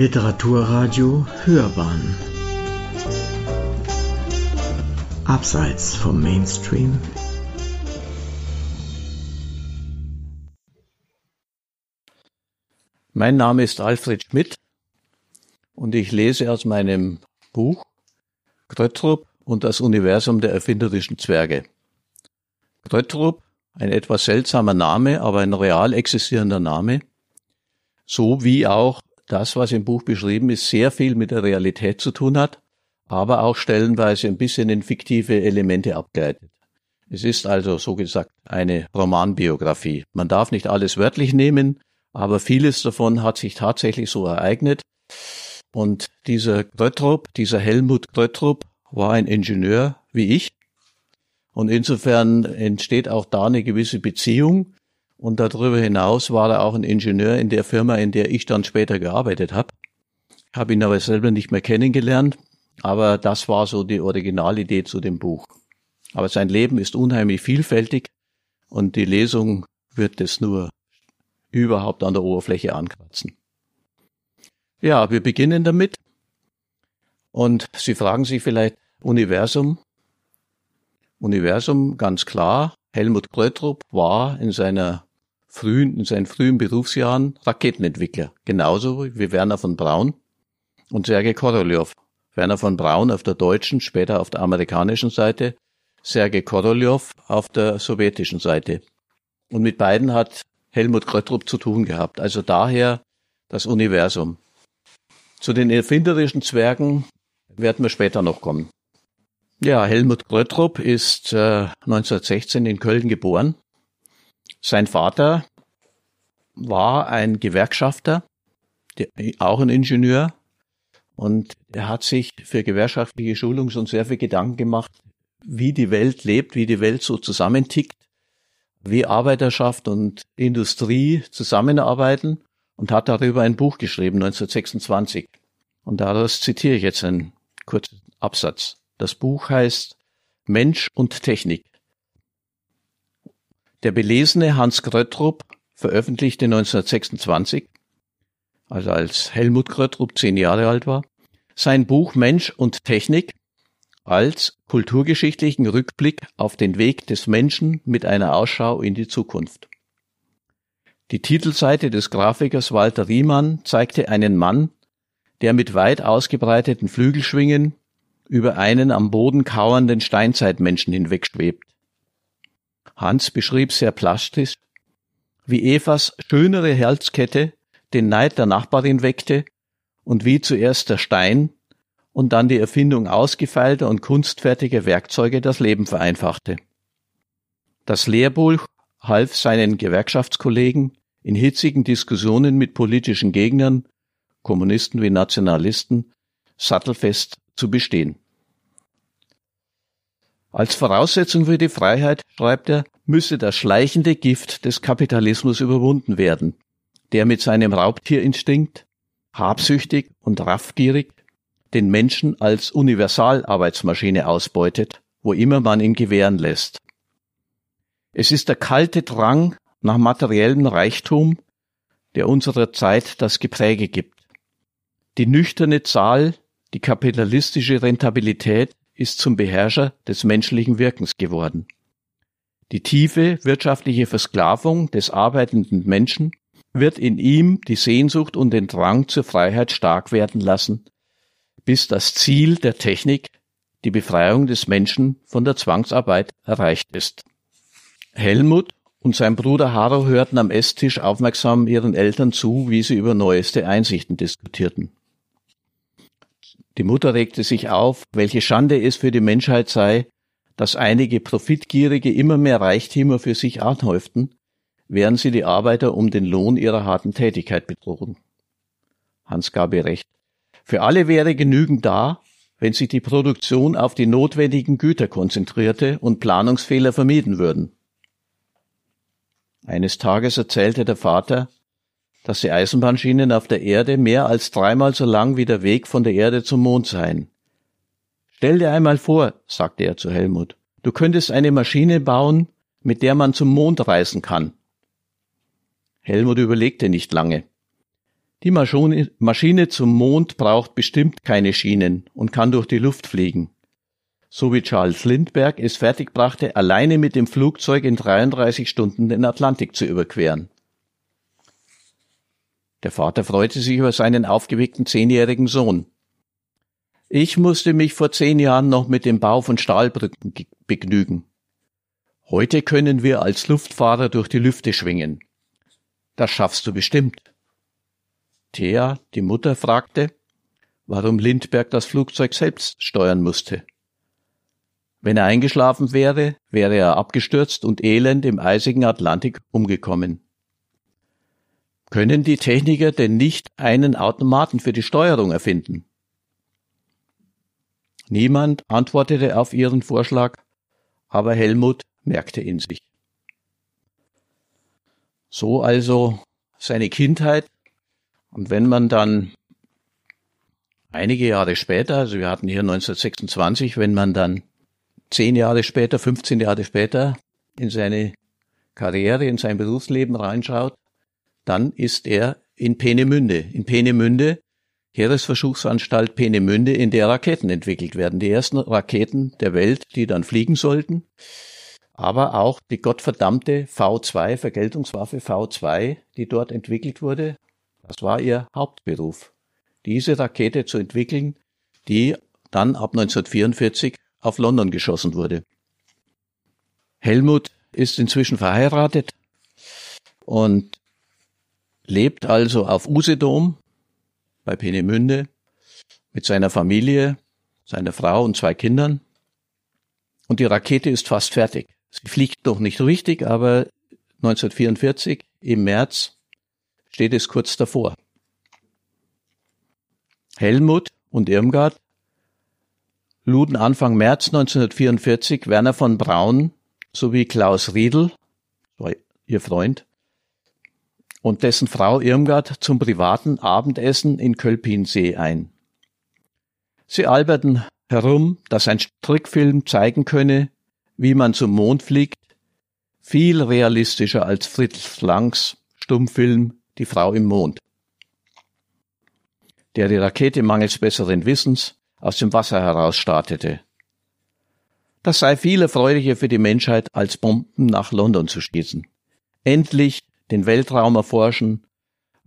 Literaturradio Hörbahn Abseits vom Mainstream Mein Name ist Alfred Schmidt und ich lese aus meinem Buch Gröttrup und das Universum der erfinderischen Zwerge. Gröttrup, ein etwas seltsamer Name, aber ein real existierender Name, so wie auch das, was im Buch beschrieben ist, sehr viel mit der Realität zu tun hat, aber auch stellenweise ein bisschen in fiktive Elemente abgleitet. Es ist also so gesagt eine Romanbiografie. Man darf nicht alles wörtlich nehmen, aber vieles davon hat sich tatsächlich so ereignet. Und dieser Gröttrup, dieser Helmut Gröttrup, war ein Ingenieur wie ich. Und insofern entsteht auch da eine gewisse Beziehung. Und darüber hinaus war er auch ein Ingenieur in der Firma, in der ich dann später gearbeitet habe. Habe ihn aber selber nicht mehr kennengelernt, aber das war so die Originalidee zu dem Buch. Aber sein Leben ist unheimlich vielfältig und die Lesung wird es nur überhaupt an der Oberfläche ankratzen. Ja, wir beginnen damit. Und Sie fragen sich vielleicht Universum. Universum, ganz klar. Helmut Krötrup war in seiner frühen, in seinen frühen Berufsjahren Raketenentwickler, genauso wie Werner von Braun und Sergei Korolev. Werner von Braun auf der deutschen, später auf der amerikanischen Seite, Sergei Korolev auf der sowjetischen Seite. Und mit beiden hat Helmut Kröttrup zu tun gehabt. Also daher das Universum. Zu den erfinderischen Zwergen werden wir später noch kommen. Ja, Helmut Kröttrup ist äh, 1916 in Köln geboren sein Vater war ein Gewerkschafter, auch ein Ingenieur, und er hat sich für gewerkschaftliche Schulung schon sehr viel Gedanken gemacht, wie die Welt lebt, wie die Welt so zusammentickt, wie Arbeiterschaft und Industrie zusammenarbeiten und hat darüber ein Buch geschrieben, 1926. Und daraus zitiere ich jetzt einen kurzen Absatz. Das Buch heißt Mensch und Technik. Der belesene Hans Gröttrup veröffentlichte 1926, also als Helmut Gröttrup zehn Jahre alt war, sein Buch Mensch und Technik als kulturgeschichtlichen Rückblick auf den Weg des Menschen mit einer Ausschau in die Zukunft. Die Titelseite des Grafikers Walter Riemann zeigte einen Mann, der mit weit ausgebreiteten Flügelschwingen über einen am Boden kauernden Steinzeitmenschen hinwegschwebt. Hans beschrieb sehr plastisch, wie Evas schönere Halskette den Neid der Nachbarin weckte und wie zuerst der Stein und dann die Erfindung ausgefeilter und kunstfertiger Werkzeuge das Leben vereinfachte. Das Lehrbuch half seinen Gewerkschaftskollegen in hitzigen Diskussionen mit politischen Gegnern, Kommunisten wie Nationalisten, sattelfest zu bestehen. Als Voraussetzung für die Freiheit, schreibt er, müsse das schleichende Gift des Kapitalismus überwunden werden, der mit seinem Raubtierinstinkt, habsüchtig und raffgierig, den Menschen als Universalarbeitsmaschine ausbeutet, wo immer man ihn gewähren lässt. Es ist der kalte Drang nach materiellem Reichtum, der unserer Zeit das Gepräge gibt. Die nüchterne Zahl, die kapitalistische Rentabilität ist zum Beherrscher des menschlichen Wirkens geworden. Die tiefe wirtschaftliche Versklavung des arbeitenden Menschen wird in ihm die Sehnsucht und den Drang zur Freiheit stark werden lassen, bis das Ziel der Technik, die Befreiung des Menschen von der Zwangsarbeit, erreicht ist. Helmut und sein Bruder Haro hörten am Esstisch aufmerksam ihren Eltern zu, wie sie über neueste Einsichten diskutierten. Die Mutter regte sich auf, welche Schande es für die Menschheit sei, dass einige Profitgierige immer mehr Reichtümer für sich anhäuften, während sie die Arbeiter um den Lohn ihrer harten Tätigkeit betrogen. Hans gab ihr recht. Für alle wäre genügend da, wenn sich die Produktion auf die notwendigen Güter konzentrierte und Planungsfehler vermieden würden. Eines Tages erzählte der Vater, dass die Eisenbahnschienen auf der Erde mehr als dreimal so lang wie der Weg von der Erde zum Mond seien. Stell dir einmal vor, sagte er zu Helmut, du könntest eine Maschine bauen, mit der man zum Mond reisen kann. Helmut überlegte nicht lange. Die Maschine zum Mond braucht bestimmt keine Schienen und kann durch die Luft fliegen. So wie Charles Lindbergh es fertigbrachte, alleine mit dem Flugzeug in 33 Stunden den Atlantik zu überqueren. Der Vater freute sich über seinen aufgeweckten zehnjährigen Sohn. Ich musste mich vor zehn Jahren noch mit dem Bau von Stahlbrücken begnügen. Heute können wir als Luftfahrer durch die Lüfte schwingen. Das schaffst du bestimmt. Thea, die Mutter, fragte, warum Lindberg das Flugzeug selbst steuern musste. Wenn er eingeschlafen wäre, wäre er abgestürzt und elend im eisigen Atlantik umgekommen. Können die Techniker denn nicht einen Automaten für die Steuerung erfinden? Niemand antwortete auf ihren Vorschlag, aber Helmut merkte in sich. So also seine Kindheit. Und wenn man dann einige Jahre später, also wir hatten hier 1926, wenn man dann zehn Jahre später, 15 Jahre später in seine Karriere, in sein Berufsleben reinschaut, dann ist er in Peenemünde. In Peenemünde, Heeresversuchsanstalt Peenemünde, in der Raketen entwickelt werden. Die ersten Raketen der Welt, die dann fliegen sollten aber auch die gottverdammte V2, Vergeltungswaffe V2, die dort entwickelt wurde, das war ihr Hauptberuf. Diese Rakete zu entwickeln, die dann ab 1944 auf London geschossen wurde. Helmut ist inzwischen verheiratet und lebt also auf Usedom bei Peenemünde mit seiner Familie, seiner Frau und zwei Kindern. Und die Rakete ist fast fertig. Sie fliegt noch nicht richtig, aber 1944 im März steht es kurz davor. Helmut und Irmgard luden Anfang März 1944 Werner von Braun sowie Klaus Riedel, ihr Freund, und dessen Frau Irmgard zum privaten Abendessen in Kölpinsee ein. Sie alberten herum, dass ein Trickfilm zeigen könne, wie man zum Mond fliegt, viel realistischer als Fritz Langs Stummfilm Die Frau im Mond, der die Rakete mangels besseren Wissens aus dem Wasser heraus startete. Das sei viel erfreulicher für die Menschheit, als Bomben nach London zu schießen. Endlich den Weltraum erforschen,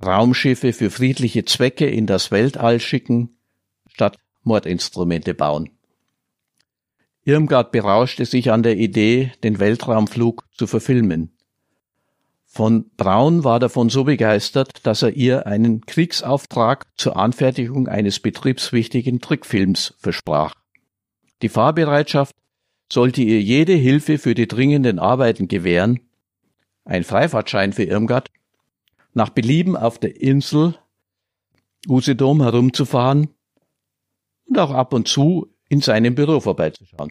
Raumschiffe für friedliche Zwecke in das Weltall schicken, statt Mordinstrumente bauen. Irmgard berauschte sich an der Idee, den Weltraumflug zu verfilmen. Von Braun war davon so begeistert, dass er ihr einen Kriegsauftrag zur Anfertigung eines betriebswichtigen Trickfilms versprach. Die Fahrbereitschaft sollte ihr jede Hilfe für die dringenden Arbeiten gewähren, ein Freifahrtschein für Irmgard, nach Belieben auf der Insel Usedom herumzufahren und auch ab und zu in seinem Büro vorbeizuschauen.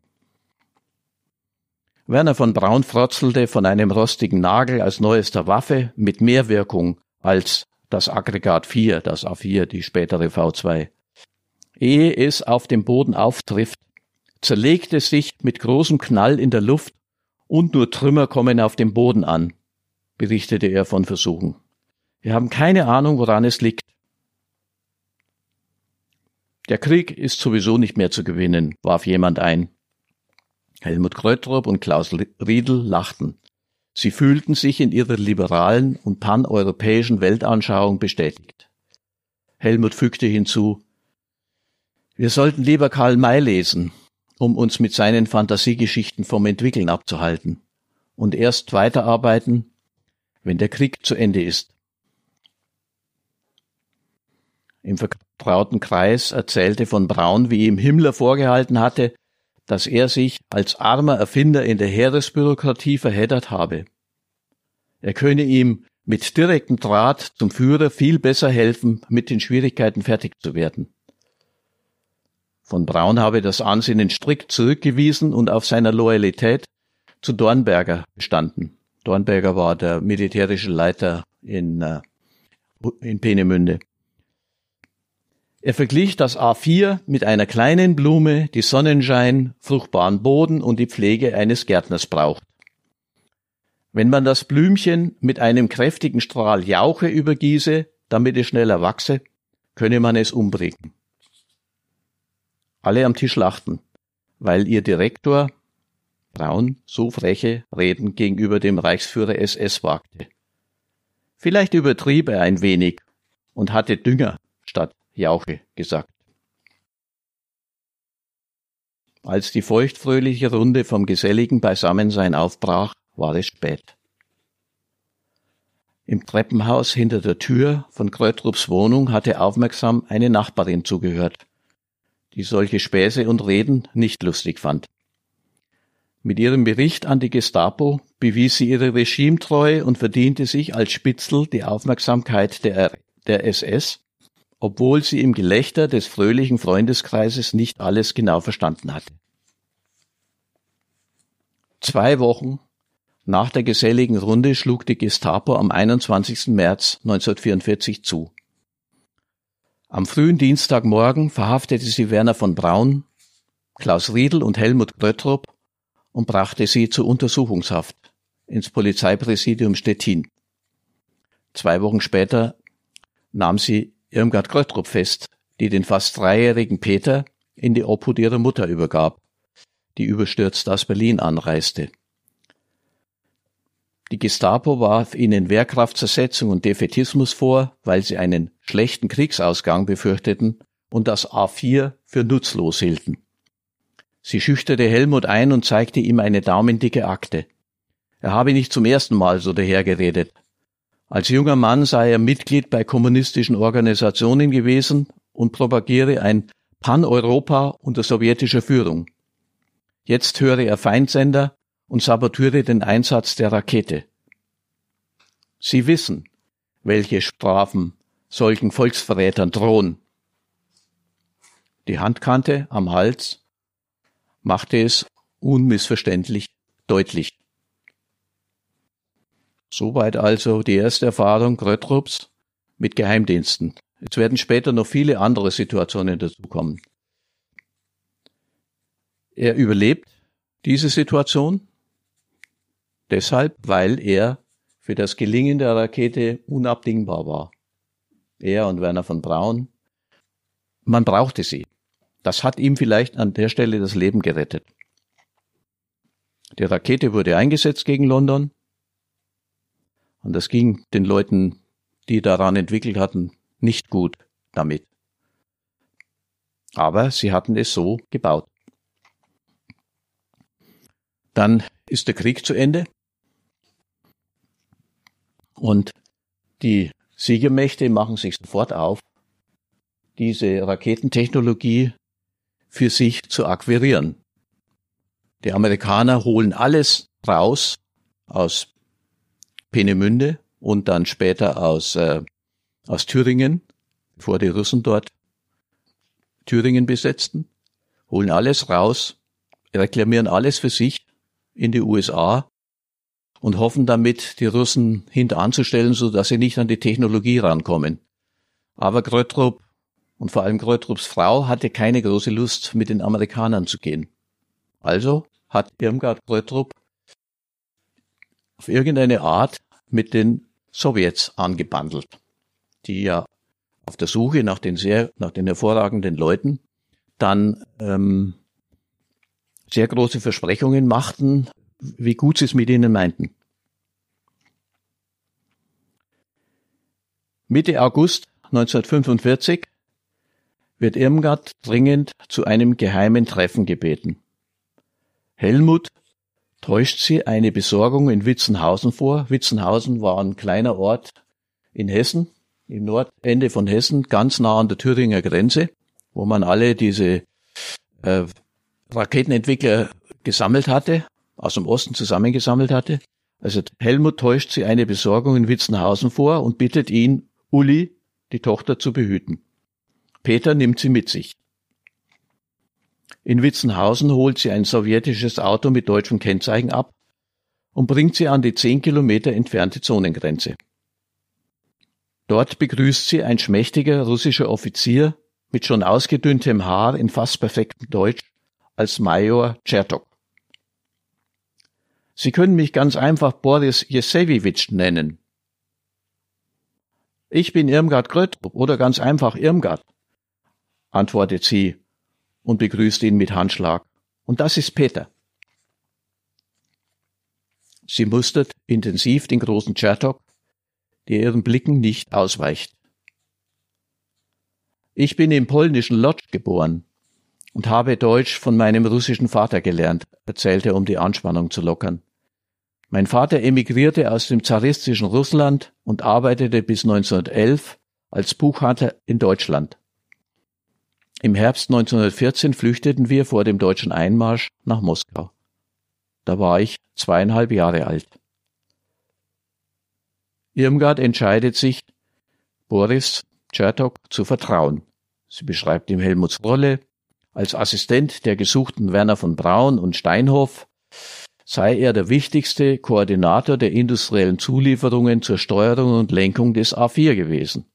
Werner von Braun frotzelte von einem rostigen Nagel als neuester Waffe mit mehr Wirkung als das Aggregat 4, das A4, die spätere V2. Ehe es auf dem Boden auftrifft, zerlegt es sich mit großem Knall in der Luft und nur Trümmer kommen auf dem Boden an, berichtete er von Versuchen. Wir haben keine Ahnung, woran es liegt. Der Krieg ist sowieso nicht mehr zu gewinnen, warf jemand ein. Helmut Kreutrop und Klaus Riedel lachten. Sie fühlten sich in ihrer liberalen und paneuropäischen Weltanschauung bestätigt. Helmut fügte hinzu, wir sollten lieber Karl May lesen, um uns mit seinen Fantasiegeschichten vom Entwickeln abzuhalten und erst weiterarbeiten, wenn der Krieg zu Ende ist. Im vertrauten Kreis erzählte von Braun, wie ihm Himmler vorgehalten hatte, dass er sich als armer Erfinder in der Heeresbürokratie verheddert habe. Er könne ihm mit direktem Draht zum Führer viel besser helfen, mit den Schwierigkeiten fertig zu werden. Von Braun habe das Ansinnen strikt zurückgewiesen und auf seiner Loyalität zu Dornberger bestanden. Dornberger war der militärische Leiter in, äh, in Peenemünde. Er verglich das A4 mit einer kleinen Blume, die Sonnenschein, fruchtbaren Boden und die Pflege eines Gärtners braucht. Wenn man das Blümchen mit einem kräftigen Strahl Jauche übergieße, damit es schneller wachse, könne man es umbringen. Alle am Tisch lachten, weil ihr Direktor Braun so freche Reden gegenüber dem Reichsführer SS wagte. Vielleicht übertrieb er ein wenig und hatte Dünger statt Jauche gesagt. Als die feuchtfröhliche Runde vom geselligen Beisammensein aufbrach, war es spät. Im Treppenhaus hinter der Tür von Krötrups Wohnung hatte aufmerksam eine Nachbarin zugehört, die solche Späße und Reden nicht lustig fand. Mit ihrem Bericht an die Gestapo bewies sie ihre Regimetreue und verdiente sich als Spitzel die Aufmerksamkeit der, der SS, obwohl sie im Gelächter des fröhlichen Freundeskreises nicht alles genau verstanden hatte. Zwei Wochen nach der geselligen Runde schlug die Gestapo am 21. März 1944 zu. Am frühen Dienstagmorgen verhaftete sie Werner von Braun, Klaus Riedel und Helmut Gröttrup und brachte sie zur Untersuchungshaft ins Polizeipräsidium Stettin. Zwei Wochen später nahm sie Irmgard Gröttrup fest, die den fast dreijährigen Peter in die Obhut ihrer Mutter übergab, die überstürzt aus Berlin anreiste. Die Gestapo warf ihnen Wehrkraftzersetzung und Defetismus vor, weil sie einen schlechten Kriegsausgang befürchteten und das A4 für nutzlos hielten. Sie schüchterte Helmut ein und zeigte ihm eine daumendicke Akte. Er habe nicht zum ersten Mal so dahergeredet. Als junger Mann sei er Mitglied bei kommunistischen Organisationen gewesen und propagiere ein Pan-Europa unter sowjetischer Führung. Jetzt höre er Feindsender und sabotiere den Einsatz der Rakete. Sie wissen, welche Strafen solchen Volksverrätern drohen. Die Handkante am Hals machte es unmissverständlich deutlich. Soweit also die erste Erfahrung Gröttrups mit Geheimdiensten. Es werden später noch viele andere Situationen dazukommen. Er überlebt diese Situation deshalb, weil er für das Gelingen der Rakete unabdingbar war. Er und Werner von Braun. Man brauchte sie. Das hat ihm vielleicht an der Stelle das Leben gerettet. Die Rakete wurde eingesetzt gegen London. Und das ging den Leuten, die daran entwickelt hatten, nicht gut damit. Aber sie hatten es so gebaut. Dann ist der Krieg zu Ende. Und die Siegermächte machen sich sofort auf, diese Raketentechnologie für sich zu akquirieren. Die Amerikaner holen alles raus aus Peenemünde und dann später aus, äh, aus Thüringen, bevor die Russen dort Thüringen besetzten, holen alles raus, reklamieren alles für sich in die USA und hoffen damit, die Russen hinteranzustellen, so dass sie nicht an die Technologie rankommen. Aber Gröttrup und vor allem Gröttrups Frau hatte keine große Lust, mit den Amerikanern zu gehen. Also hat Irmgard Gröttrup auf irgendeine Art mit den Sowjets angebandelt, die ja auf der Suche nach den sehr, nach den hervorragenden Leuten dann ähm, sehr große Versprechungen machten, wie gut sie es mit ihnen meinten. Mitte August 1945 wird Irmgard dringend zu einem geheimen Treffen gebeten. Helmut täuscht sie eine Besorgung in Witzenhausen vor. Witzenhausen war ein kleiner Ort in Hessen, im Nordende von Hessen, ganz nah an der Thüringer Grenze, wo man alle diese äh, Raketenentwickler gesammelt hatte, aus dem Osten zusammengesammelt hatte. Also Helmut täuscht sie eine Besorgung in Witzenhausen vor und bittet ihn, Uli, die Tochter zu behüten. Peter nimmt sie mit sich. In Witzenhausen holt sie ein sowjetisches Auto mit deutschem Kennzeichen ab und bringt sie an die zehn Kilometer entfernte Zonengrenze. Dort begrüßt sie ein schmächtiger russischer Offizier mit schon ausgedünntem Haar in fast perfektem Deutsch als Major Chertok. Sie können mich ganz einfach Boris Jesewitsch nennen. Ich bin Irmgard Gröttrup oder ganz einfach Irmgard, antwortet sie und begrüßt ihn mit Handschlag. Und das ist Peter. Sie mustert intensiv den großen Chertok, der ihren Blicken nicht ausweicht. Ich bin im polnischen Lodz geboren und habe Deutsch von meinem russischen Vater gelernt, erzählte er, um die Anspannung zu lockern. Mein Vater emigrierte aus dem zaristischen Russland und arbeitete bis 1911 als Buchhalter in Deutschland. Im Herbst 1914 flüchteten wir vor dem deutschen Einmarsch nach Moskau. Da war ich zweieinhalb Jahre alt. Irmgard entscheidet sich, Boris Chertok zu vertrauen. Sie beschreibt ihm Helmuts Rolle als Assistent der gesuchten Werner von Braun und Steinhoff sei er der wichtigste Koordinator der industriellen Zulieferungen zur Steuerung und Lenkung des A4 gewesen.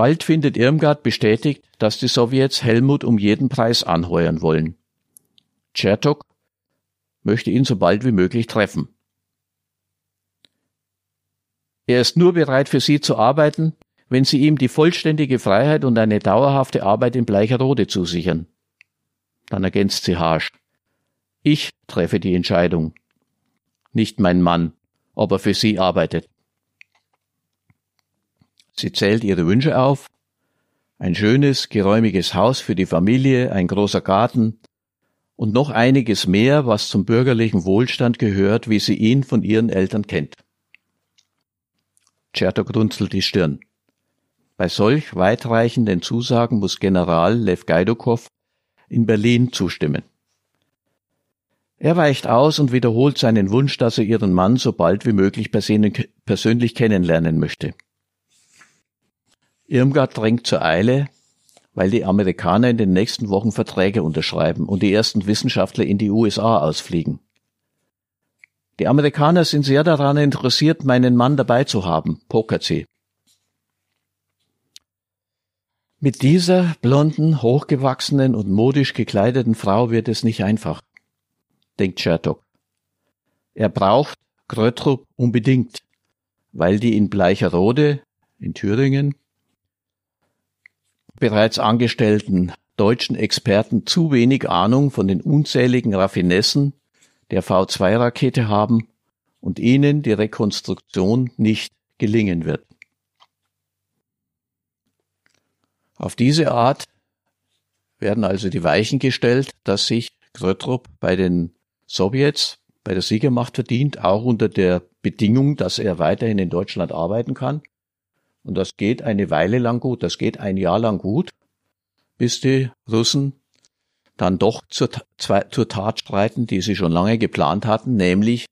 Bald findet Irmgard bestätigt, dass die Sowjets Helmut um jeden Preis anheuern wollen. Chertok möchte ihn so bald wie möglich treffen. Er ist nur bereit für sie zu arbeiten, wenn sie ihm die vollständige Freiheit und eine dauerhafte Arbeit in Bleicherode zusichern. Dann ergänzt sie harsch. Ich treffe die Entscheidung, nicht mein Mann, ob er für sie arbeitet. Sie zählt ihre Wünsche auf. Ein schönes, geräumiges Haus für die Familie, ein großer Garten und noch einiges mehr, was zum bürgerlichen Wohlstand gehört, wie sie ihn von ihren Eltern kennt. Chertok runzelt die Stirn. Bei solch weitreichenden Zusagen muss General Lev Gaidokow in Berlin zustimmen. Er weicht aus und wiederholt seinen Wunsch, dass er ihren Mann so bald wie möglich persönlich kennenlernen möchte. Irmgard drängt zur Eile, weil die Amerikaner in den nächsten Wochen Verträge unterschreiben und die ersten Wissenschaftler in die USA ausfliegen. Die Amerikaner sind sehr daran interessiert, meinen Mann dabei zu haben, pokert sie. Mit dieser blonden, hochgewachsenen und modisch gekleideten Frau wird es nicht einfach, denkt Chertok. Er braucht Grötrup unbedingt, weil die in Bleicherode in Thüringen bereits angestellten deutschen Experten zu wenig Ahnung von den unzähligen Raffinessen der V2-Rakete haben und ihnen die Rekonstruktion nicht gelingen wird. Auf diese Art werden also die Weichen gestellt, dass sich Grötrup bei den Sowjets, bei der Siegermacht verdient, auch unter der Bedingung, dass er weiterhin in Deutschland arbeiten kann und das geht eine Weile lang gut, das geht ein Jahr lang gut, bis die Russen dann doch zur, zur Tat streiten, die sie schon lange geplant hatten, nämlich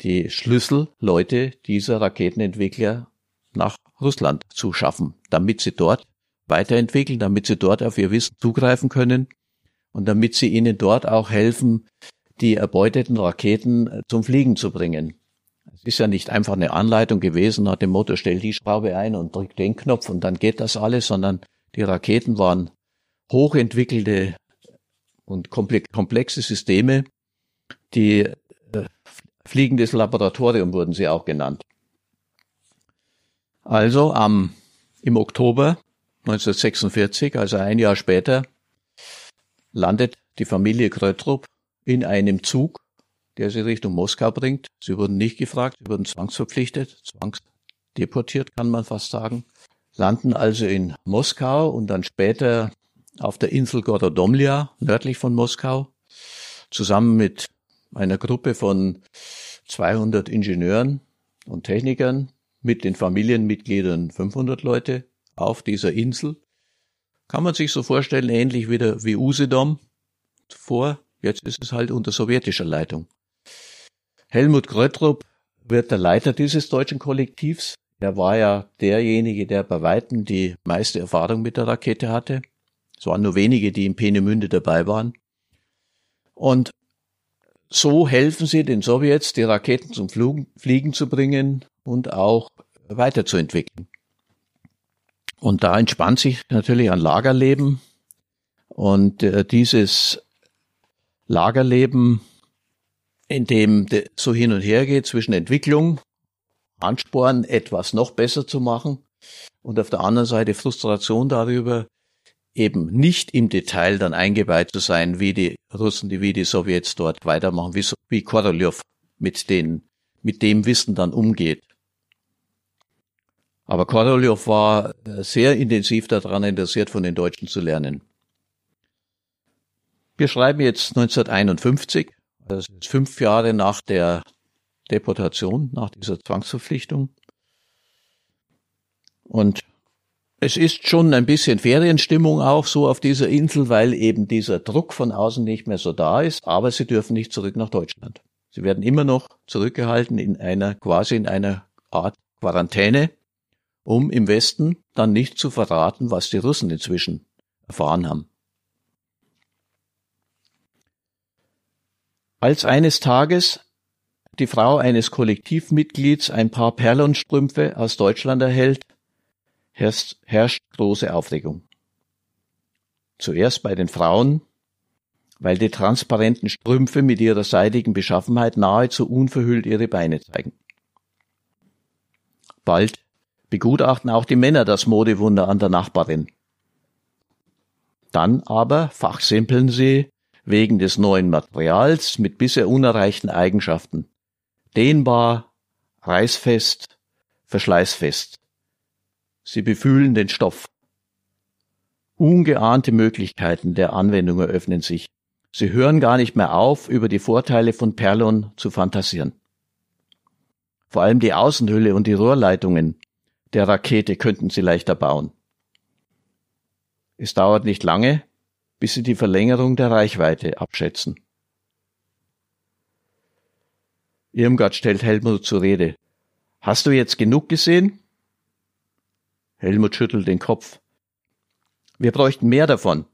die Schlüsselleute dieser Raketenentwickler nach Russland zu schaffen, damit sie dort weiterentwickeln, damit sie dort auf ihr Wissen zugreifen können und damit sie ihnen dort auch helfen, die erbeuteten Raketen zum Fliegen zu bringen. Es ist ja nicht einfach eine Anleitung gewesen nach dem Motto, stell die Schraube ein und drück den Knopf und dann geht das alles, sondern die Raketen waren hochentwickelte und komplexe Systeme, die äh, fliegendes Laboratorium wurden sie auch genannt. Also am, im Oktober 1946, also ein Jahr später, landet die Familie Krötrup in einem Zug der sie Richtung Moskau bringt. Sie wurden nicht gefragt, sie wurden zwangsverpflichtet, zwangsdeportiert, kann man fast sagen. Landen also in Moskau und dann später auf der Insel Gorodomlja, nördlich von Moskau, zusammen mit einer Gruppe von 200 Ingenieuren und Technikern mit den Familienmitgliedern 500 Leute auf dieser Insel. Kann man sich so vorstellen, ähnlich wie, der, wie Usedom vor. Jetzt ist es halt unter sowjetischer Leitung. Helmut Gröttrup wird der Leiter dieses deutschen Kollektivs. Er war ja derjenige, der bei Weitem die meiste Erfahrung mit der Rakete hatte. Es waren nur wenige, die in Peenemünde dabei waren. Und so helfen sie den Sowjets, die Raketen zum Fliegen zu bringen und auch weiterzuentwickeln. Und da entspannt sich natürlich ein Lagerleben. Und äh, dieses Lagerleben in dem so hin und her geht zwischen Entwicklung Ansporn, etwas noch besser zu machen und auf der anderen Seite Frustration darüber, eben nicht im Detail dann eingeweiht zu sein, wie die Russen, wie die Sowjets dort weitermachen, wie, wie Korolev mit mit dem Wissen dann umgeht. Aber Korolev war äh, sehr intensiv daran interessiert, von den Deutschen zu lernen. Wir schreiben jetzt 1951, das ist fünf Jahre nach der Deportation, nach dieser Zwangsverpflichtung. Und es ist schon ein bisschen Ferienstimmung auch so auf dieser Insel, weil eben dieser Druck von außen nicht mehr so da ist, aber sie dürfen nicht zurück nach Deutschland. Sie werden immer noch zurückgehalten in einer, quasi in einer Art Quarantäne, um im Westen dann nicht zu verraten, was die Russen inzwischen erfahren haben. Als eines Tages die Frau eines Kollektivmitglieds ein paar Perlonstrümpfe aus Deutschland erhält, herrscht, herrscht große Aufregung. Zuerst bei den Frauen, weil die transparenten Strümpfe mit ihrer seidigen Beschaffenheit nahezu unverhüllt ihre Beine zeigen. Bald begutachten auch die Männer das Modewunder an der Nachbarin. Dann aber fachsimpeln sie wegen des neuen Materials mit bisher unerreichten Eigenschaften. Dehnbar, reißfest, verschleißfest. Sie befühlen den Stoff. Ungeahnte Möglichkeiten der Anwendung eröffnen sich. Sie hören gar nicht mehr auf, über die Vorteile von Perlon zu fantasieren. Vor allem die Außenhülle und die Rohrleitungen der Rakete könnten sie leichter bauen. Es dauert nicht lange, bis sie die Verlängerung der Reichweite abschätzen. Irmgard stellt Helmut zur Rede. Hast du jetzt genug gesehen? Helmut schüttelt den Kopf. Wir bräuchten mehr davon.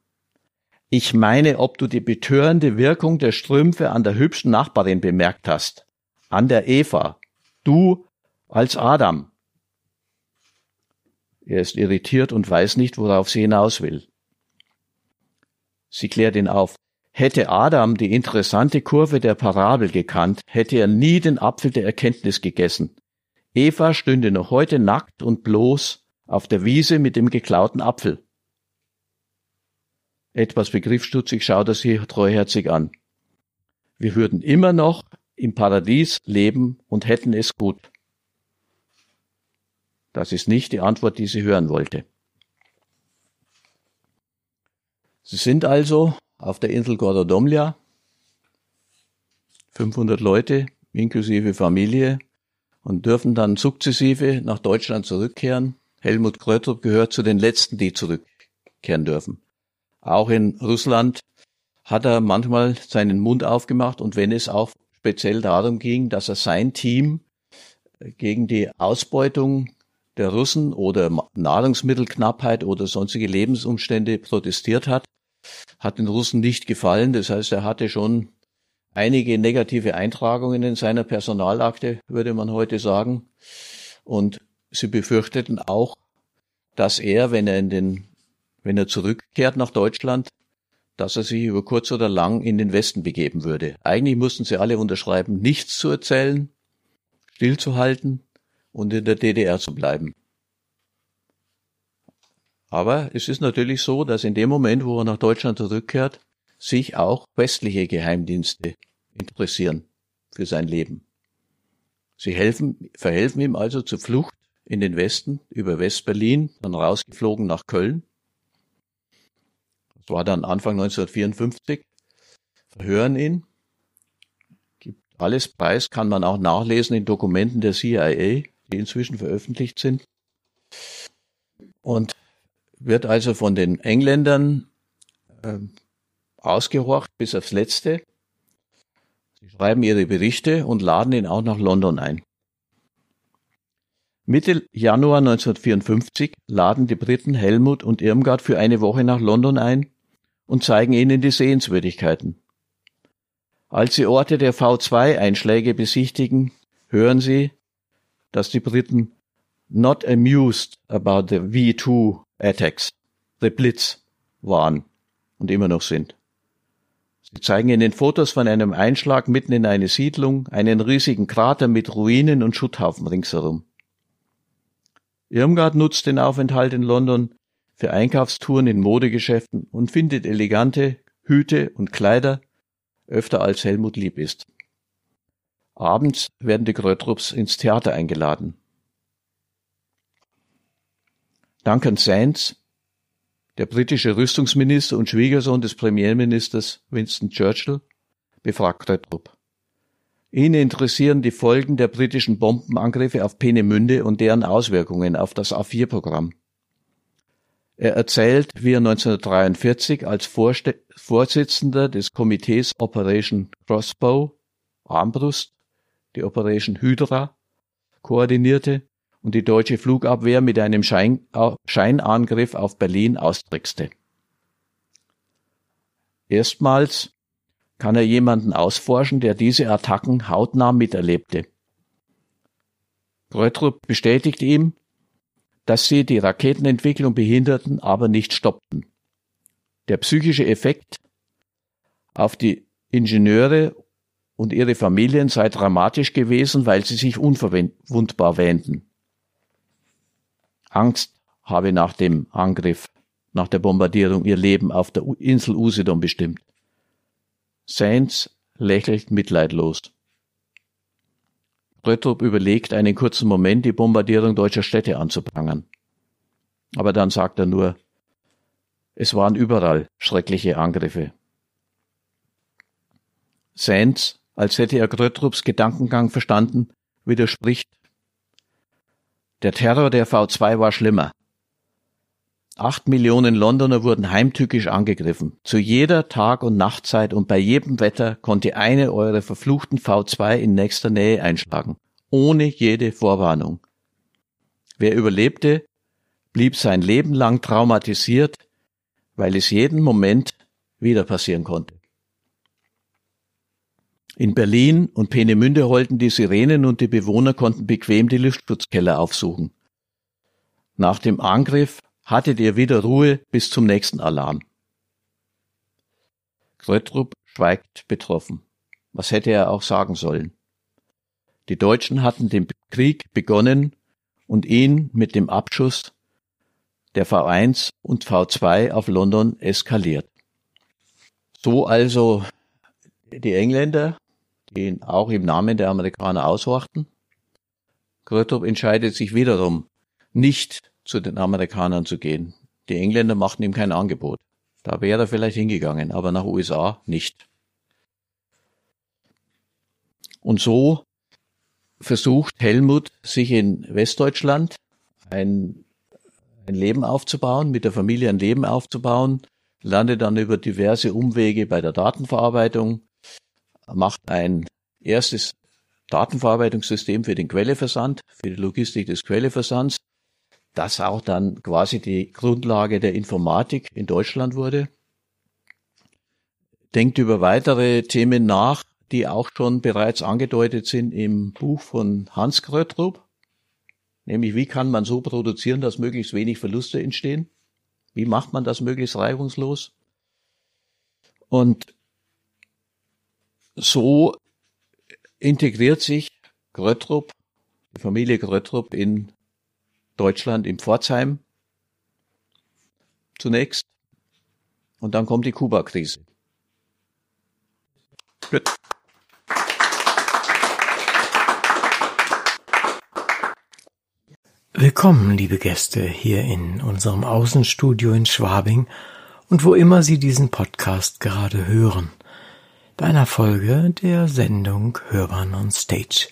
Ich meine, ob du die betörende Wirkung der Strümpfe an der hübschen Nachbarin bemerkt hast. An der Eva. Du als Adam. Er ist irritiert und weiß nicht, worauf sie hinaus will. Sie klärt ihn auf. Hätte Adam die interessante Kurve der Parabel gekannt, hätte er nie den Apfel der Erkenntnis gegessen. Eva stünde noch heute nackt und bloß auf der Wiese mit dem geklauten Apfel. Etwas begriffsstutzig schaut er sie treuherzig an. Wir würden immer noch im Paradies leben und hätten es gut. Das ist nicht die Antwort, die sie hören wollte. Sie sind also auf der Insel Gordodomlia, 500 Leute inklusive Familie und dürfen dann sukzessive nach Deutschland zurückkehren Helmut Krötrup gehört zu den letzten, die zurückkehren dürfen. Auch in Russland hat er manchmal seinen Mund aufgemacht und wenn es auch speziell darum ging, dass er sein Team gegen die Ausbeutung der Russen oder Nahrungsmittelknappheit oder sonstige Lebensumstände protestiert hat, hat den Russen nicht gefallen. Das heißt, er hatte schon einige negative Eintragungen in seiner Personalakte, würde man heute sagen. Und sie befürchteten auch, dass er, wenn er in den, wenn er zurückkehrt nach Deutschland, dass er sich über kurz oder lang in den Westen begeben würde. Eigentlich mussten sie alle unterschreiben, nichts zu erzählen, stillzuhalten und in der DDR zu bleiben. Aber es ist natürlich so, dass in dem Moment, wo er nach Deutschland zurückkehrt, sich auch westliche Geheimdienste interessieren für sein Leben. Sie helfen, verhelfen ihm also zur Flucht in den Westen über Westberlin, dann rausgeflogen nach Köln. Das war dann Anfang 1954. Verhören ihn. Gibt alles preis, kann man auch nachlesen in Dokumenten der CIA, die inzwischen veröffentlicht sind. Und wird also von den Engländern äh, ausgehorcht bis aufs Letzte. Sie schreiben ihre Berichte und laden ihn auch nach London ein. Mitte Januar 1954 laden die Briten Helmut und Irmgard für eine Woche nach London ein und zeigen ihnen die Sehenswürdigkeiten. Als sie Orte der V2-Einschläge besichtigen, hören sie, dass die Briten not amused about the V2 attacks, the Blitz, waren und immer noch sind. Sie zeigen in den Fotos von einem Einschlag mitten in eine Siedlung einen riesigen Krater mit Ruinen und Schutthaufen ringsherum. Irmgard nutzt den Aufenthalt in London für Einkaufstouren in Modegeschäften und findet elegante Hüte und Kleider öfter als Helmut lieb ist. Abends werden die Grötrups ins Theater eingeladen. Duncan Sands, der britische Rüstungsminister und Schwiegersohn des Premierministers Winston Churchill, befragt Grötrup. Ihn interessieren die Folgen der britischen Bombenangriffe auf Peenemünde und deren Auswirkungen auf das A4-Programm. Er erzählt, wie er 1943 als Vorste Vorsitzender des Komitees Operation Crossbow, Armbrust, die Operation Hydra, koordinierte und die deutsche Flugabwehr mit einem Schein Scheinangriff auf Berlin austrickste. Erstmals kann er jemanden ausforschen, der diese Attacken hautnah miterlebte. Gröttrup bestätigt ihm, dass sie die Raketenentwicklung behinderten, aber nicht stoppten. Der psychische Effekt auf die Ingenieure und ihre Familien sei dramatisch gewesen, weil sie sich unverwundbar wähnten. Angst habe nach dem Angriff, nach der Bombardierung ihr Leben auf der Insel Usedom bestimmt. Sainz lächelt mitleidlos. Röttrup überlegt einen kurzen Moment, die Bombardierung deutscher Städte anzuprangern. Aber dann sagt er nur, es waren überall schreckliche Angriffe. Sands, als hätte er Gröttrups Gedankengang verstanden, widerspricht. Der Terror der V2 war schlimmer. Acht Millionen Londoner wurden heimtückisch angegriffen. Zu jeder Tag- und Nachtzeit und bei jedem Wetter konnte eine eurer verfluchten V2 in nächster Nähe einschlagen. Ohne jede Vorwarnung. Wer überlebte, blieb sein Leben lang traumatisiert, weil es jeden Moment wieder passieren konnte. In Berlin und Peenemünde heulten die Sirenen und die Bewohner konnten bequem die Luftschutzkeller aufsuchen. Nach dem Angriff hattet ihr wieder Ruhe bis zum nächsten Alarm. Gröttrup schweigt betroffen. Was hätte er auch sagen sollen? Die Deutschen hatten den Krieg begonnen und ihn mit dem Abschuss der V1 und V2 auf London eskaliert. So also die Engländer, die auch im Namen der Amerikaner aushorchten. Gröttrup entscheidet sich wiederum nicht zu den Amerikanern zu gehen. Die Engländer machten ihm kein Angebot. Da wäre er vielleicht hingegangen, aber nach USA nicht. Und so versucht Helmut, sich in Westdeutschland ein, ein Leben aufzubauen, mit der Familie ein Leben aufzubauen, landet dann über diverse Umwege bei der Datenverarbeitung, macht ein erstes Datenverarbeitungssystem für den Quelleversand, für die Logistik des Quelleversands, das auch dann quasi die Grundlage der Informatik in Deutschland wurde. Denkt über weitere Themen nach, die auch schon bereits angedeutet sind im Buch von Hans Kröttrup, nämlich wie kann man so produzieren, dass möglichst wenig Verluste entstehen? Wie macht man das möglichst reibungslos? Und so integriert sich Gröttrup, die Familie Gröttrup in Deutschland im Pforzheim zunächst. Und dann kommt die Kuba-Krise. Willkommen, liebe Gäste, hier in unserem Außenstudio in Schwabing und wo immer Sie diesen Podcast gerade hören, bei einer Folge der Sendung Hörbahn on Stage.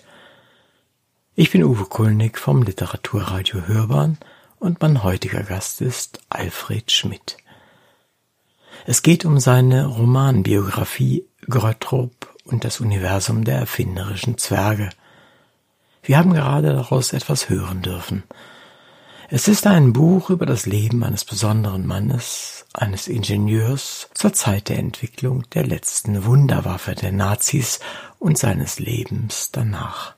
Ich bin Uwe Kulnig vom Literaturradio Hörbahn und mein heutiger Gast ist Alfred Schmidt. Es geht um seine Romanbiografie Gröttrup und das Universum der erfinderischen Zwerge. Wir haben gerade daraus etwas hören dürfen. Es ist ein Buch über das Leben eines besonderen Mannes, eines Ingenieurs zur Zeit der Entwicklung der letzten Wunderwaffe der Nazis und seines Lebens danach.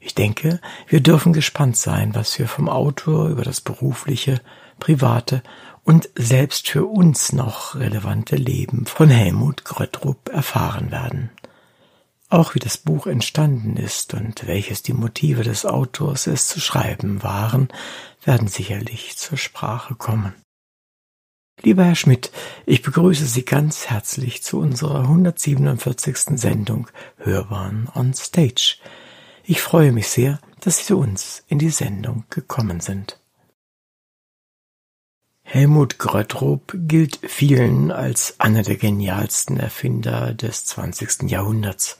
Ich denke, wir dürfen gespannt sein, was wir vom Autor über das berufliche, private und selbst für uns noch relevante Leben von Helmut Gröttrup erfahren werden. Auch wie das Buch entstanden ist und welches die Motive des Autors es zu schreiben waren, werden sicherlich zur Sprache kommen. Lieber Herr Schmidt, ich begrüße Sie ganz herzlich zu unserer 147. Sendung Hörbahn on Stage. Ich freue mich sehr, dass Sie zu uns in die Sendung gekommen sind. Helmut Gröttrup gilt vielen als einer der genialsten Erfinder des 20. Jahrhunderts.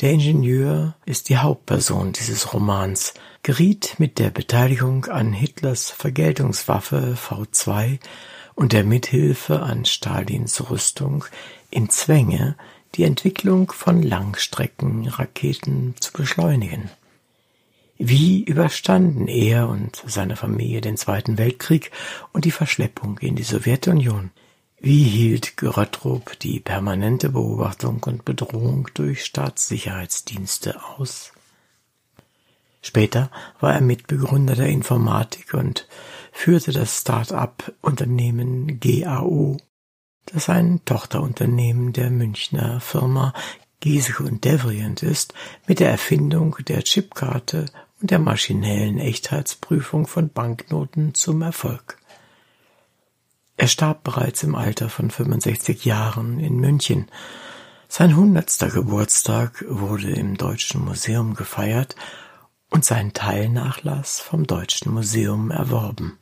Der Ingenieur ist die Hauptperson dieses Romans, geriet mit der Beteiligung an Hitlers Vergeltungswaffe V2 und der Mithilfe an Stalins Rüstung in Zwänge, die Entwicklung von Langstreckenraketen zu beschleunigen. Wie überstanden er und seine Familie den Zweiten Weltkrieg und die Verschleppung in die Sowjetunion? Wie hielt Gröttrup die permanente Beobachtung und Bedrohung durch Staatssicherheitsdienste aus? Später war er Mitbegründer der Informatik und führte das Start-up-Unternehmen GAO, das ein Tochterunternehmen der Münchner Firma Giesecke und Devrient ist, mit der Erfindung der Chipkarte und der maschinellen Echtheitsprüfung von Banknoten zum Erfolg. Er starb bereits im Alter von 65 Jahren in München. Sein hundertster Geburtstag wurde im Deutschen Museum gefeiert und sein Teilnachlass vom Deutschen Museum erworben.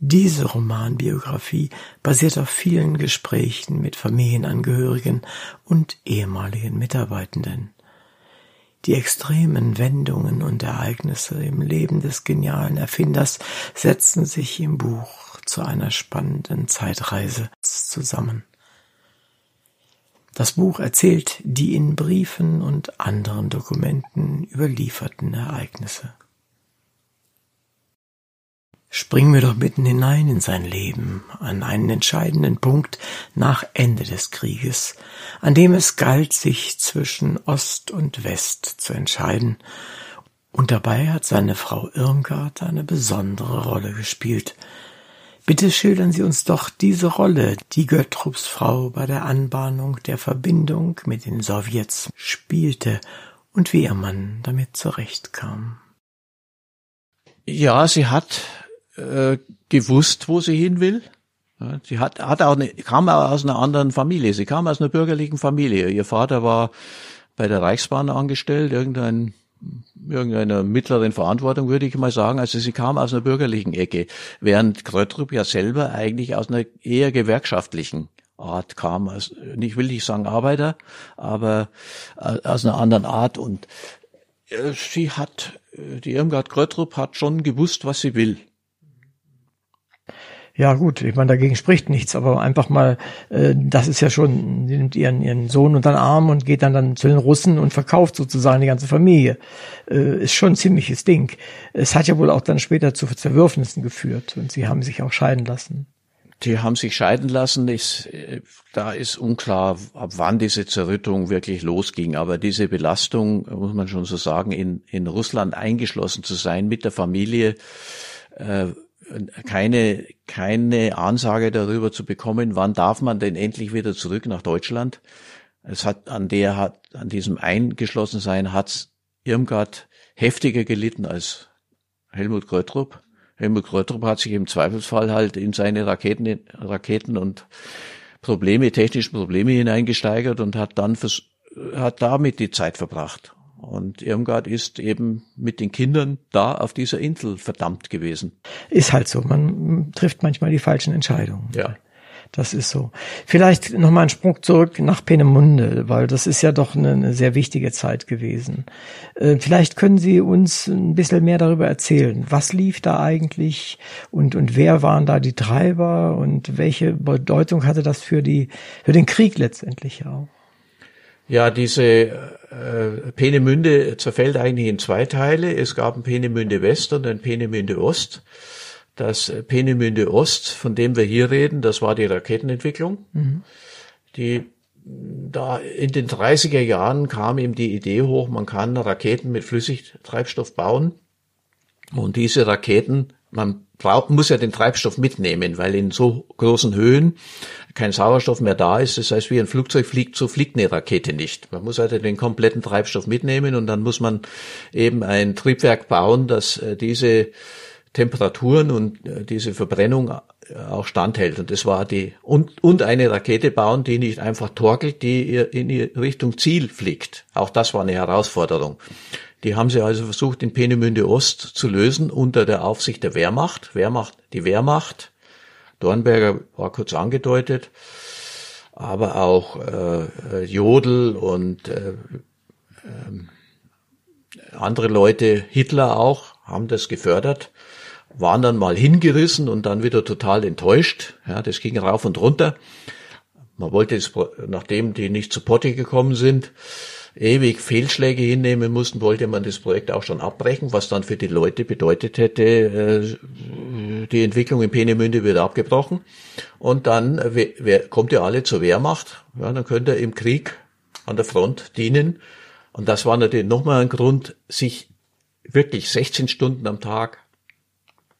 Diese Romanbiografie basiert auf vielen Gesprächen mit Familienangehörigen und ehemaligen Mitarbeitenden. Die extremen Wendungen und Ereignisse im Leben des genialen Erfinders setzen sich im Buch zu einer spannenden Zeitreise zusammen. Das Buch erzählt die in Briefen und anderen Dokumenten überlieferten Ereignisse. Springen wir doch mitten hinein in sein Leben, an einen entscheidenden Punkt nach Ende des Krieges, an dem es galt, sich zwischen Ost und West zu entscheiden, und dabei hat seine Frau Irmgard eine besondere Rolle gespielt, Bitte schildern Sie uns doch diese Rolle, die Göttrups Frau bei der Anbahnung der Verbindung mit den Sowjets spielte und wie ihr Mann damit zurechtkam. Ja, sie hat äh, gewusst, wo sie hin will. sie hat, hat auch eine, kam aus einer anderen Familie. Sie kam aus einer bürgerlichen Familie. Ihr Vater war bei der Reichsbahn angestellt, irgendein irgendeiner mittleren Verantwortung, würde ich mal sagen. Also sie kam aus einer bürgerlichen Ecke, während Kröttrup ja selber eigentlich aus einer eher gewerkschaftlichen Art kam. Also, ich will nicht sagen Arbeiter, aber äh, aus einer anderen Art. Und äh, sie hat, äh, die Irmgard Kröttrup hat schon gewusst, was sie will. Ja gut, ich meine, dagegen spricht nichts, aber einfach mal, äh, das ist ja schon, sie nimmt ihren, ihren Sohn unter den Arm und geht dann, dann zu den Russen und verkauft sozusagen die ganze Familie. Äh, ist schon ein ziemliches Ding. Es hat ja wohl auch dann später zu Zerwürfnissen geführt und sie haben sich auch scheiden lassen. Die haben sich scheiden lassen. Ist, da ist unklar, ab wann diese Zerrüttung wirklich losging. Aber diese Belastung, muss man schon so sagen, in, in Russland eingeschlossen zu sein mit der Familie, äh, keine, keine Ansage darüber zu bekommen, wann darf man denn endlich wieder zurück nach Deutschland. Es hat an der hat, an diesem Eingeschlossensein hat Irmgard heftiger gelitten als Helmut Gröttrup. Helmut Gröttrup hat sich im Zweifelsfall halt in seine Raketen, Raketen und Probleme, technische Probleme hineingesteigert und hat dann fürs, hat damit die Zeit verbracht. Und Irmgard ist eben mit den Kindern da auf dieser Insel verdammt gewesen. Ist halt so. Man trifft manchmal die falschen Entscheidungen. Ja. Das ist so. Vielleicht nochmal ein Sprung zurück nach Peenemünde, weil das ist ja doch eine, eine sehr wichtige Zeit gewesen. Äh, vielleicht können Sie uns ein bisschen mehr darüber erzählen. Was lief da eigentlich und, und wer waren da die Treiber und welche Bedeutung hatte das für die, für den Krieg letztendlich auch? Ja, diese äh, Peenemünde zerfällt eigentlich in zwei Teile. Es gab ein Peenemünde West und ein Peenemünde Ost. Das Peenemünde Ost, von dem wir hier reden, das war die Raketenentwicklung. Mhm. Die da in den 30er Jahren kam ihm die Idee hoch, man kann Raketen mit Flüssigtreibstoff bauen. Und diese Raketen, man braucht, muss ja den Treibstoff mitnehmen, weil in so großen Höhen kein Sauerstoff mehr da ist. Das heißt, wie ein Flugzeug fliegt, so fliegt eine Rakete nicht. Man muss also den kompletten Treibstoff mitnehmen und dann muss man eben ein Triebwerk bauen, das äh, diese Temperaturen und äh, diese Verbrennung äh, auch standhält. Und das war die, und, und eine Rakete bauen, die nicht einfach torkelt, die in Richtung Ziel fliegt. Auch das war eine Herausforderung. Die haben sie also versucht, in Peenemünde Ost zu lösen unter der Aufsicht der Wehrmacht. Wehrmacht, die Wehrmacht. Dornberger war kurz angedeutet, aber auch äh, Jodl und äh, äh, andere Leute, Hitler auch, haben das gefördert, waren dann mal hingerissen und dann wieder total enttäuscht. Ja, das ging rauf und runter. Man wollte es, nachdem die nicht zu Potte gekommen sind, ewig Fehlschläge hinnehmen mussten, wollte man das Projekt auch schon abbrechen, was dann für die Leute bedeutet hätte, äh, die Entwicklung in Peenemünde wird abgebrochen. Und dann wer, kommt ihr alle zur Wehrmacht, ja, dann könnt ihr im Krieg an der Front dienen. Und das war natürlich nochmal ein Grund, sich wirklich 16 Stunden am Tag,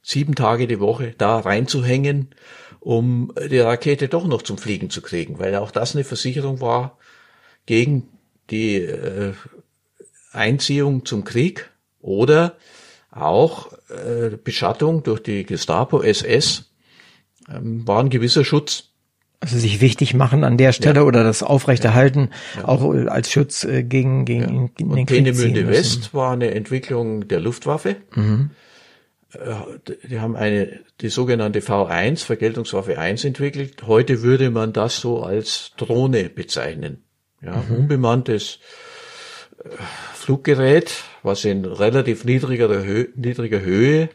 sieben Tage die Woche da reinzuhängen, um die Rakete doch noch zum Fliegen zu kriegen, weil auch das eine Versicherung war gegen die äh, Einziehung zum Krieg oder auch äh, Beschattung durch die Gestapo, SS, ähm, war ein gewisser Schutz. Also sich wichtig machen an der Stelle ja. oder das Aufrechterhalten ja. auch als Schutz äh, gegen, gegen ja. den Krieg Peenemünde West war eine Entwicklung der Luftwaffe. Mhm. Äh, die haben eine, die sogenannte V1, Vergeltungswaffe 1 entwickelt. Heute würde man das so als Drohne bezeichnen. Ja, mhm. unbemanntes äh, Fluggerät, was in relativ niedriger, Höhe, niedriger Höhe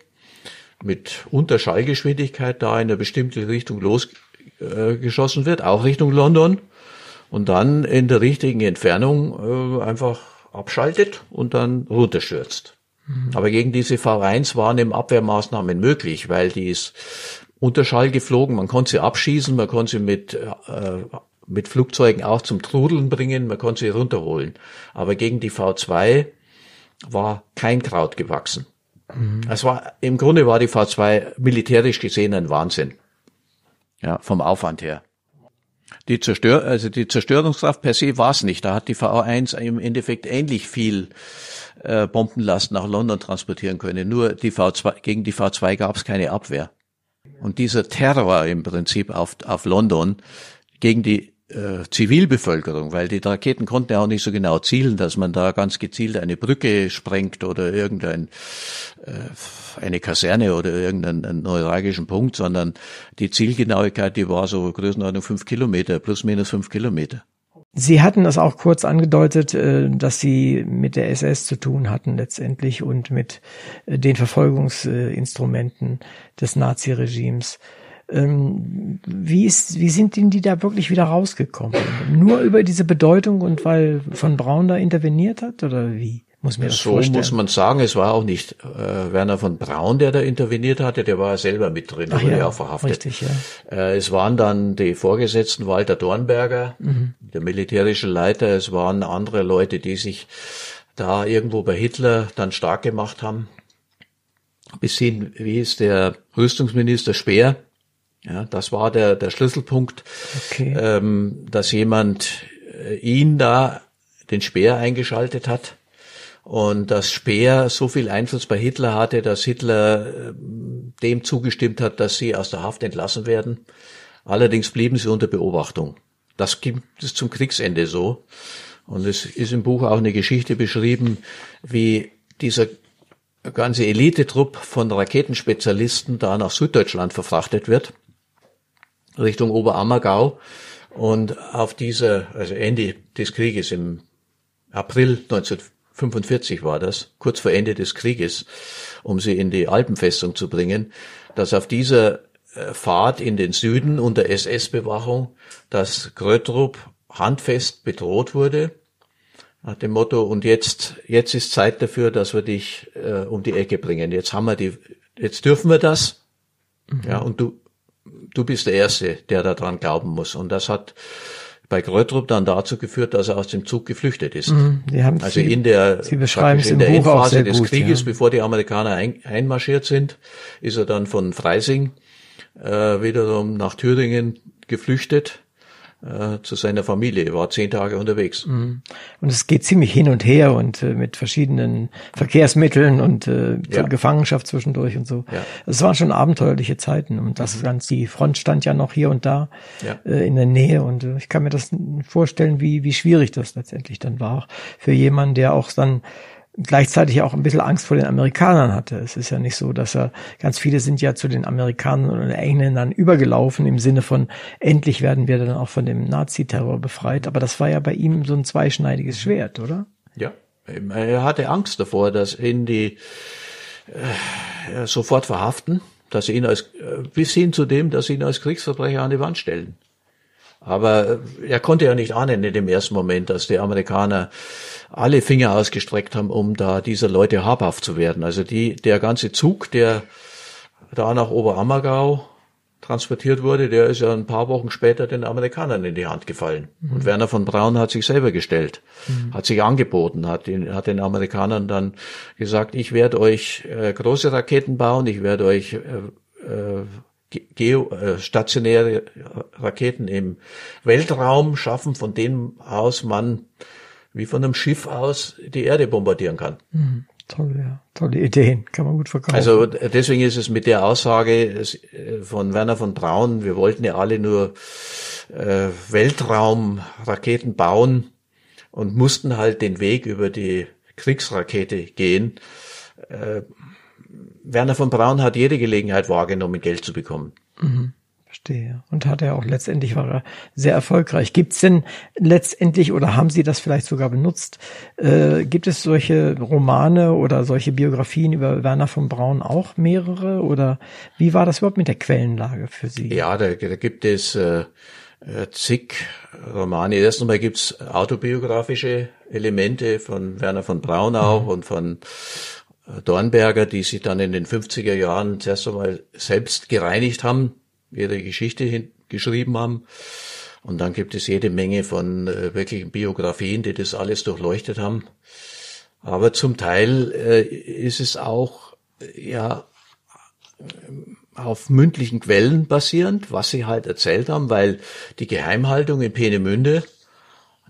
mit Unterschallgeschwindigkeit da in eine bestimmte Richtung losgeschossen äh, wird, auch Richtung London, und dann in der richtigen Entfernung äh, einfach abschaltet und dann runterstürzt. Mhm. Aber gegen diese V1 waren eben Abwehrmaßnahmen möglich, weil die ist Unterschall geflogen, man konnte sie abschießen, man konnte sie mit äh, mit Flugzeugen auch zum Trudeln bringen, man konnte sie runterholen. Aber gegen die V2 war kein Kraut gewachsen. Mhm. Es war, im Grunde war die V2 militärisch gesehen ein Wahnsinn. Ja, vom Aufwand her. Die Zerstör, also die Zerstörungskraft per se war es nicht. Da hat die V1 im Endeffekt ähnlich viel äh, Bombenlast nach London transportieren können. Nur die V2, gegen die V2 gab es keine Abwehr. Und dieser Terror im Prinzip auf, auf London gegen die äh, Zivilbevölkerung, weil die Raketen konnten ja auch nicht so genau zielen, dass man da ganz gezielt eine Brücke sprengt oder irgendein äh, eine Kaserne oder irgendeinen neuralgischen Punkt, sondern die Zielgenauigkeit, die war so Größenordnung fünf Kilometer, plus minus fünf Kilometer. Sie hatten das auch kurz angedeutet, äh, dass Sie mit der SS zu tun hatten letztendlich und mit den Verfolgungsinstrumenten des Naziregimes. Ähm, wie, ist, wie sind denn die da wirklich wieder rausgekommen? Nur über diese Bedeutung und weil von Braun da interveniert hat oder wie? Muss mir das so vorstellen? muss man sagen, es war auch nicht äh, Werner von Braun, der da interveniert hatte, der war selber mit drin, der wurde ja, auch verhaftet. Richtig, ja. Äh, es waren dann die Vorgesetzten Walter Dornberger, mhm. der militärische Leiter, es waren andere Leute, die sich da irgendwo bei Hitler dann stark gemacht haben. Bis hin, wie ist der Rüstungsminister Speer, ja, das war der, der Schlüsselpunkt, okay. ähm, dass jemand äh, ihn da den Speer eingeschaltet hat und dass Speer so viel Einfluss bei Hitler hatte, dass Hitler äh, dem zugestimmt hat, dass sie aus der Haft entlassen werden. Allerdings blieben sie unter Beobachtung. Das gibt es zum Kriegsende so. Und es ist im Buch auch eine Geschichte beschrieben, wie dieser ganze Elitetrupp von Raketenspezialisten da nach Süddeutschland verfrachtet wird Richtung Oberammergau. Und auf dieser, also Ende des Krieges im April 1945 war das, kurz vor Ende des Krieges, um sie in die Alpenfestung zu bringen, dass auf dieser äh, Fahrt in den Süden unter SS-Bewachung, dass Grötrup handfest bedroht wurde, nach dem Motto, und jetzt, jetzt ist Zeit dafür, dass wir dich äh, um die Ecke bringen. Jetzt haben wir die, jetzt dürfen wir das. Mhm. Ja, und du, du bist der Erste, der daran glauben muss. Und das hat bei Gröttrup dann dazu geführt, dass er aus dem Zug geflüchtet ist. Haben also Sie, in der, Sie beschreiben es in der Endphase des gut, Krieges, ja. bevor die Amerikaner ein, einmarschiert sind, ist er dann von Freising äh, wiederum nach Thüringen geflüchtet äh, zu seiner Familie, war zehn Tage unterwegs. Mhm. Und es geht ziemlich hin und her und äh, mit verschiedenen Verkehrsmitteln und äh, Ja. Gefangenschaft zwischendurch und so. Ja. Es waren schon abenteuerliche Zeiten und das ganz, die Front stand ja noch hier und da Ja. äh, in der Nähe und äh, ich kann mir das vorstellen, wie, wie schwierig das letztendlich dann war für jemanden, der auch dann gleichzeitig auch ein bisschen Angst vor den Amerikanern hatte. Es ist ja nicht so, dass er, ganz viele sind ja zu den Amerikanern oder Engländern übergelaufen im Sinne von, endlich werden wir dann auch von dem Naziterror befreit. Aber das war ja bei ihm so ein zweischneidiges Schwert, oder? Ja, er hatte Angst davor, dass ihn die äh, sofort verhaften, dass sie ihn als äh, bis hin zu dem, dass sie ihn als Kriegsverbrecher an die Wand stellen. Aber äh, er konnte ja nicht ahnen in dem ersten Moment, dass die Amerikaner alle Finger ausgestreckt haben, um da dieser Leute habhaft zu werden. Also die, der ganze Zug, der da nach Oberammergau transportiert wurde, der ist ja ein paar Wochen später den Amerikanern in die Hand gefallen. Und Werner von Braun hat sich selber gestellt, hat sich angeboten, hat den, hat den Amerikanern dann gesagt, ich werde euch äh, große Raketen bauen, ich werde euch äh, äh, ge- geo, äh, stationäre Raketen im Weltraum schaffen, von denen aus man wie von einem Schiff aus die Erde bombardieren kann. Toll, ja. Tolle Ideen. Kann man gut verkaufen. Also deswegen ist es mit der Aussage äh, von Werner von Braun, wir wollten ja alle nur äh, Weltraumraketen bauen und mussten halt den Weg über die Kriegsrakete gehen. Äh, Werner von Braun hat jede Gelegenheit wahrgenommen, Geld zu bekommen. Verstehe. Und hat er auch letztendlich war er sehr erfolgreich. Gibt es denn letztendlich oder haben Sie das vielleicht sogar benutzt? Äh, gibt es solche Romane oder solche Biografien über Werner von Braun auch mehrere? Oder wie war das überhaupt mit der Quellenlage für Sie? Ja, da, da gibt es äh, äh, zig Romane. Erst einmal gibt's autobiografische Elemente von Werner von Braun auch und von Dornberger, die sich dann in den 50er Jahren zuerst einmal selbst gereinigt haben, ihre Geschichte geschrieben haben. Und dann gibt es jede Menge von äh, wirklichen Biografien, die das alles durchleuchtet haben. Aber zum Teil äh, ist es auch, äh, ja, auf mündlichen Quellen basierend, was sie halt erzählt haben, weil die Geheimhaltung in Peenemünde,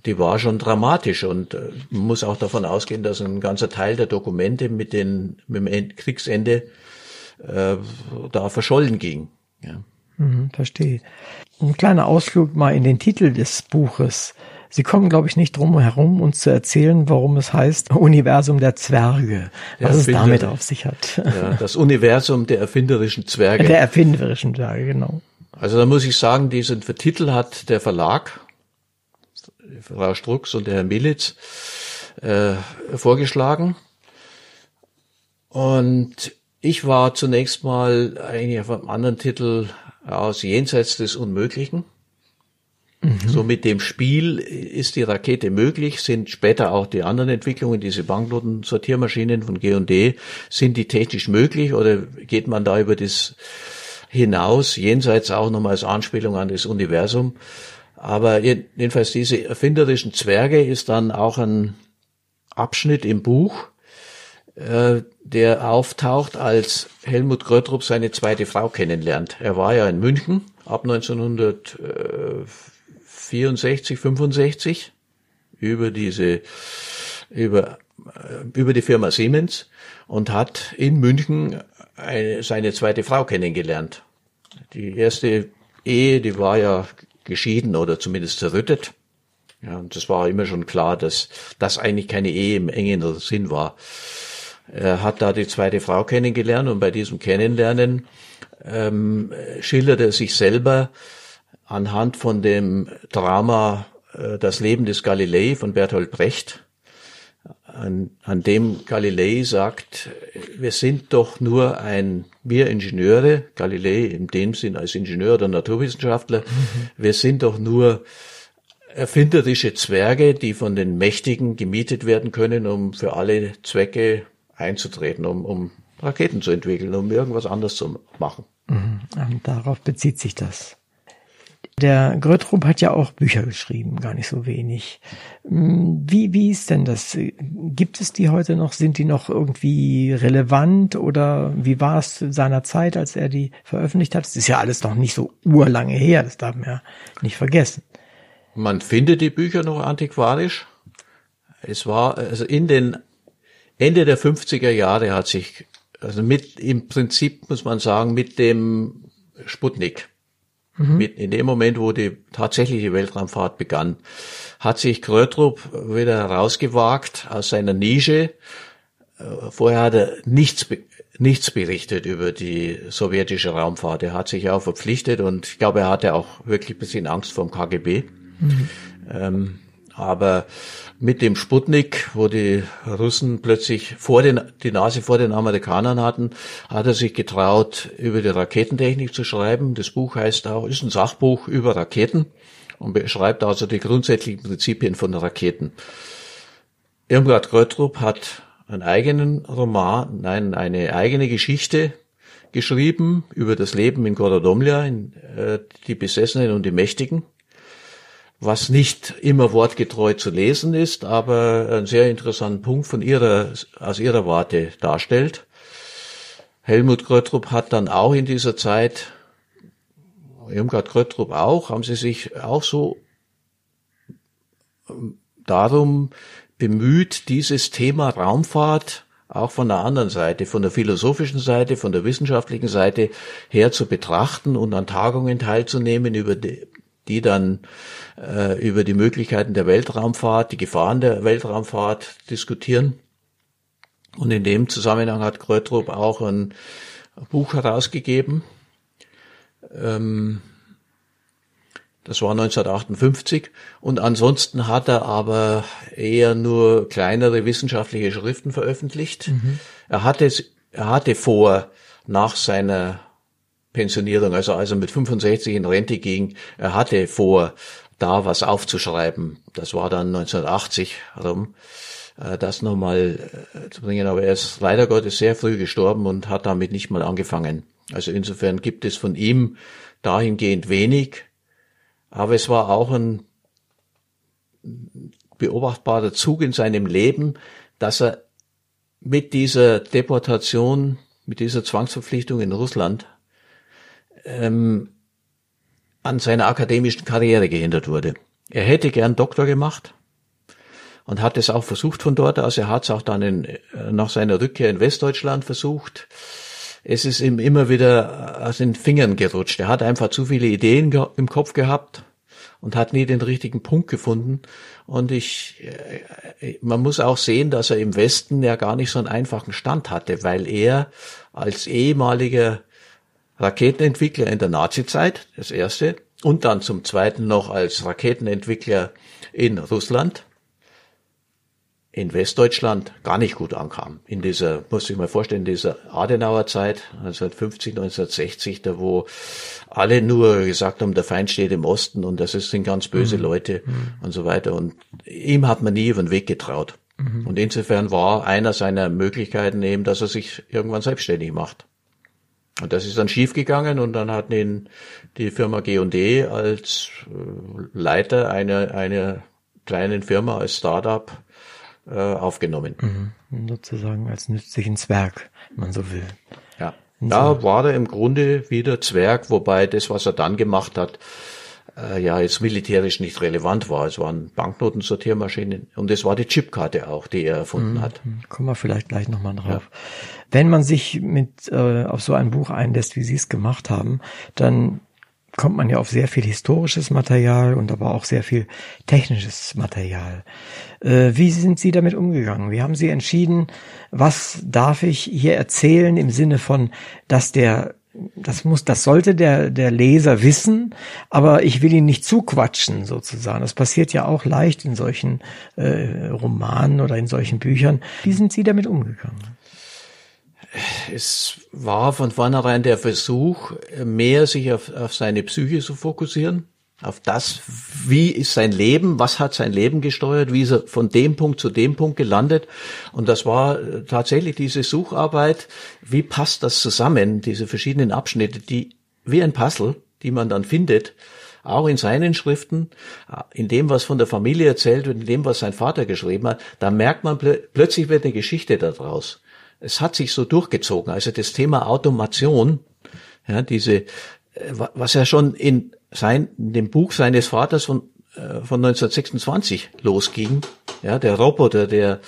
die war schon dramatisch und äh, man muss auch davon ausgehen, dass ein ganzer Teil der Dokumente mit, den, mit dem End Kriegsende äh, da verschollen ging. Ja. Mhm, verstehe. Ein kleiner Ausflug mal in den Titel des Buches. Sie kommen, glaube ich, nicht drum herum, uns zu erzählen, warum es heißt Universum der Zwerge. Was Der es damit auf sich hat. Ja, das Universum der erfinderischen Zwerge. Der erfinderischen Zwerge, genau. Also da muss ich sagen, diesen Titel hat der Verlag, Frau Strux und der Herr Militz, äh, vorgeschlagen. Und ich war zunächst mal eigentlich auf einem anderen Titel aus Jenseits des Unmöglichen. So mit dem Spiel ist die Rakete möglich, sind später auch die anderen Entwicklungen, diese Banknoten-Sortiermaschinen von G&D, sind die technisch möglich oder geht man da über das hinaus, jenseits auch nochmal als Anspielung an das Universum. Aber jedenfalls diese erfinderischen Zwerge ist dann auch ein Abschnitt im Buch, äh, der auftaucht, als Helmut Gröttrup seine zweite Frau kennenlernt. Er war ja in München ab 1964, 65 über diese, über, äh, über die Firma Siemens und hat in München eine, seine zweite Frau kennengelernt. Die erste Ehe, die war ja geschieden oder zumindest zerrüttet. Ja, und das war immer schon klar, dass das eigentlich keine Ehe im engen Sinn war. Er hat da die zweite Frau kennengelernt und bei diesem Kennenlernen ähm, schildert er sich selber anhand von dem Drama äh, Das Leben des Galilei von Bertolt Brecht, an, an dem Galilei sagt, wir sind doch nur ein, wir Ingenieure, Galilei in dem Sinn als Ingenieur oder Naturwissenschaftler, wir sind doch nur erfinderische Zwerge, die von den Mächtigen gemietet werden können, um für alle Zwecke einzutreten, um, um Raketen zu entwickeln, um irgendwas anderes zu machen. Mhm. Und darauf bezieht sich das. Der Grötrup hat ja auch Bücher geschrieben, gar nicht so wenig. Hm, wie, wie ist denn das? Gibt es die heute noch? Sind die noch irgendwie relevant oder wie war es seiner Zeit, als er die veröffentlicht hat? Es ist ja alles noch nicht so urlange her, das darf man ja nicht vergessen. Man findet die Bücher noch antiquarisch. Es war, also in den Ende der 50er Jahre hat sich, also mit, im Prinzip muss man sagen, mit dem Sputnik, mhm. in dem Moment, wo die tatsächliche Weltraumfahrt begann, hat sich Krötrup wieder herausgewagt aus seiner Nische. Äh, vorher hat er nichts, nichts berichtet über die sowjetische Raumfahrt. Er hat sich auch verpflichtet und ich glaube, er hatte auch wirklich ein bisschen Angst vor dem KGB. Mhm. Ähm, aber mit dem Sputnik, wo die Russen plötzlich vor den, die Nase vor den Amerikanern hatten, hat er sich getraut, über die Raketentechnik zu schreiben. Das Buch heißt auch, ist ein Sachbuch über Raketen und beschreibt also die grundsätzlichen Prinzipien von Raketen. Irmgard Gröttrup hat einen eigenen Roman, nein, eine eigene Geschichte geschrieben über das Leben in Gorodomlia, in, äh, die Besessenen und die Mächtigen was nicht immer wortgetreu zu lesen ist, aber einen sehr interessanten Punkt von ihrer, aus ihrer Warte darstellt. Helmut Gröttrup hat dann auch in dieser Zeit, Irmgard Gröttrup auch, haben sie sich auch so ähm, darum bemüht, dieses Thema Raumfahrt auch von der anderen Seite, von der philosophischen Seite, von der wissenschaftlichen Seite her zu betrachten und an Tagungen teilzunehmen, über die, die dann äh, über die Möglichkeiten der Weltraumfahrt, die Gefahren der Weltraumfahrt diskutieren. Und in dem Zusammenhang hat Krötrup auch ein Buch herausgegeben. Ähm, das war 1958. Und ansonsten hat er aber eher nur kleinere wissenschaftliche Schriften veröffentlicht. Mhm. Er hatte, er hatte vor, nach seiner Pensionierung, also als er mit 65 in Rente ging, er hatte vor, da was aufzuschreiben. Das war dann 1980 rum, äh, das nochmal äh, zu bringen. Aber er ist leider Gottes sehr früh gestorben und hat damit nicht mal angefangen. Also insofern gibt es von ihm dahingehend wenig. Aber es war auch ein beobachtbarer Zug in seinem Leben, dass er mit dieser Deportation, mit dieser Zwangsverpflichtung in Russland ähm, an seiner akademischen Karriere gehindert wurde. Er hätte gern Doktor gemacht und hat es auch versucht von dort aus. Er hat es auch dann in, äh, nach seiner Rückkehr in Westdeutschland versucht. Es ist ihm immer wieder aus den Fingern gerutscht. Er hat einfach zu viele Ideen im Kopf gehabt und hat nie den richtigen Punkt gefunden. Und ich, äh, man muss auch sehen, dass er im Westen ja gar nicht so einen einfachen Stand hatte, weil er als ehemaliger Raketenentwickler in der Nazizeit, das erste, und dann zum zweiten noch als Raketenentwickler in Russland, in Westdeutschland gar nicht gut ankam. In dieser, muss ich mal vorstellen, in dieser Adenauer Zeit, 1950, 1960, da wo alle nur gesagt haben, der Feind steht im Osten und das sind ganz böse mhm. Leute mhm. und so weiter. Und ihm hat man nie über den Weg getraut. Mhm. Und insofern war einer seiner Möglichkeiten eben, dass er sich irgendwann selbstständig macht. Und das ist dann schiefgegangen und dann hat ihn die Firma G&D als äh, Leiter einer, einer kleinen Firma, als Startup äh, aufgenommen. Mhm. Sozusagen als nützlichen Zwerg, wenn man so will. Ja. Da war er im Grunde wieder Zwerg, wobei das, was er dann gemacht hat, äh, ja jetzt militärisch nicht relevant war. Es waren Banknotensortiermaschinen und es war die Chipkarte auch, die er erfunden mhm. hat. Kommen wir vielleicht gleich nochmal drauf. Ja. Wenn man sich mit äh, auf so ein Buch einlässt, wie Sie es gemacht haben, dann kommt man ja auf sehr viel historisches Material und aber auch sehr viel technisches Material. Äh, wie sind Sie damit umgegangen? Wie haben Sie entschieden, was darf ich hier erzählen im Sinne von, dass der das muss, das sollte der, der Leser wissen, aber ich will ihn nicht zuquatschen sozusagen. Das passiert ja auch leicht in solchen äh, Romanen oder in solchen Büchern. Wie sind Sie damit umgegangen? Es war von vornherein der Versuch, mehr sich auf, auf seine Psyche zu fokussieren auf das, wie ist sein Leben, was hat sein Leben gesteuert, wie ist er von dem Punkt zu dem Punkt gelandet. Und das war äh, tatsächlich diese Sucharbeit, wie passt das zusammen, diese verschiedenen Abschnitte, die wie ein Puzzle, die man dann findet, auch in seinen Schriften, in dem, was von der Familie erzählt wird, in dem, was sein Vater geschrieben hat, da merkt man plö plötzlich wird eine Geschichte daraus. Es hat sich so durchgezogen. Also das Thema Automation, ja, diese, äh, was ja schon in sein, in dem Buch seines Vaters von äh, von 1926 losging, ja, der Roboter, der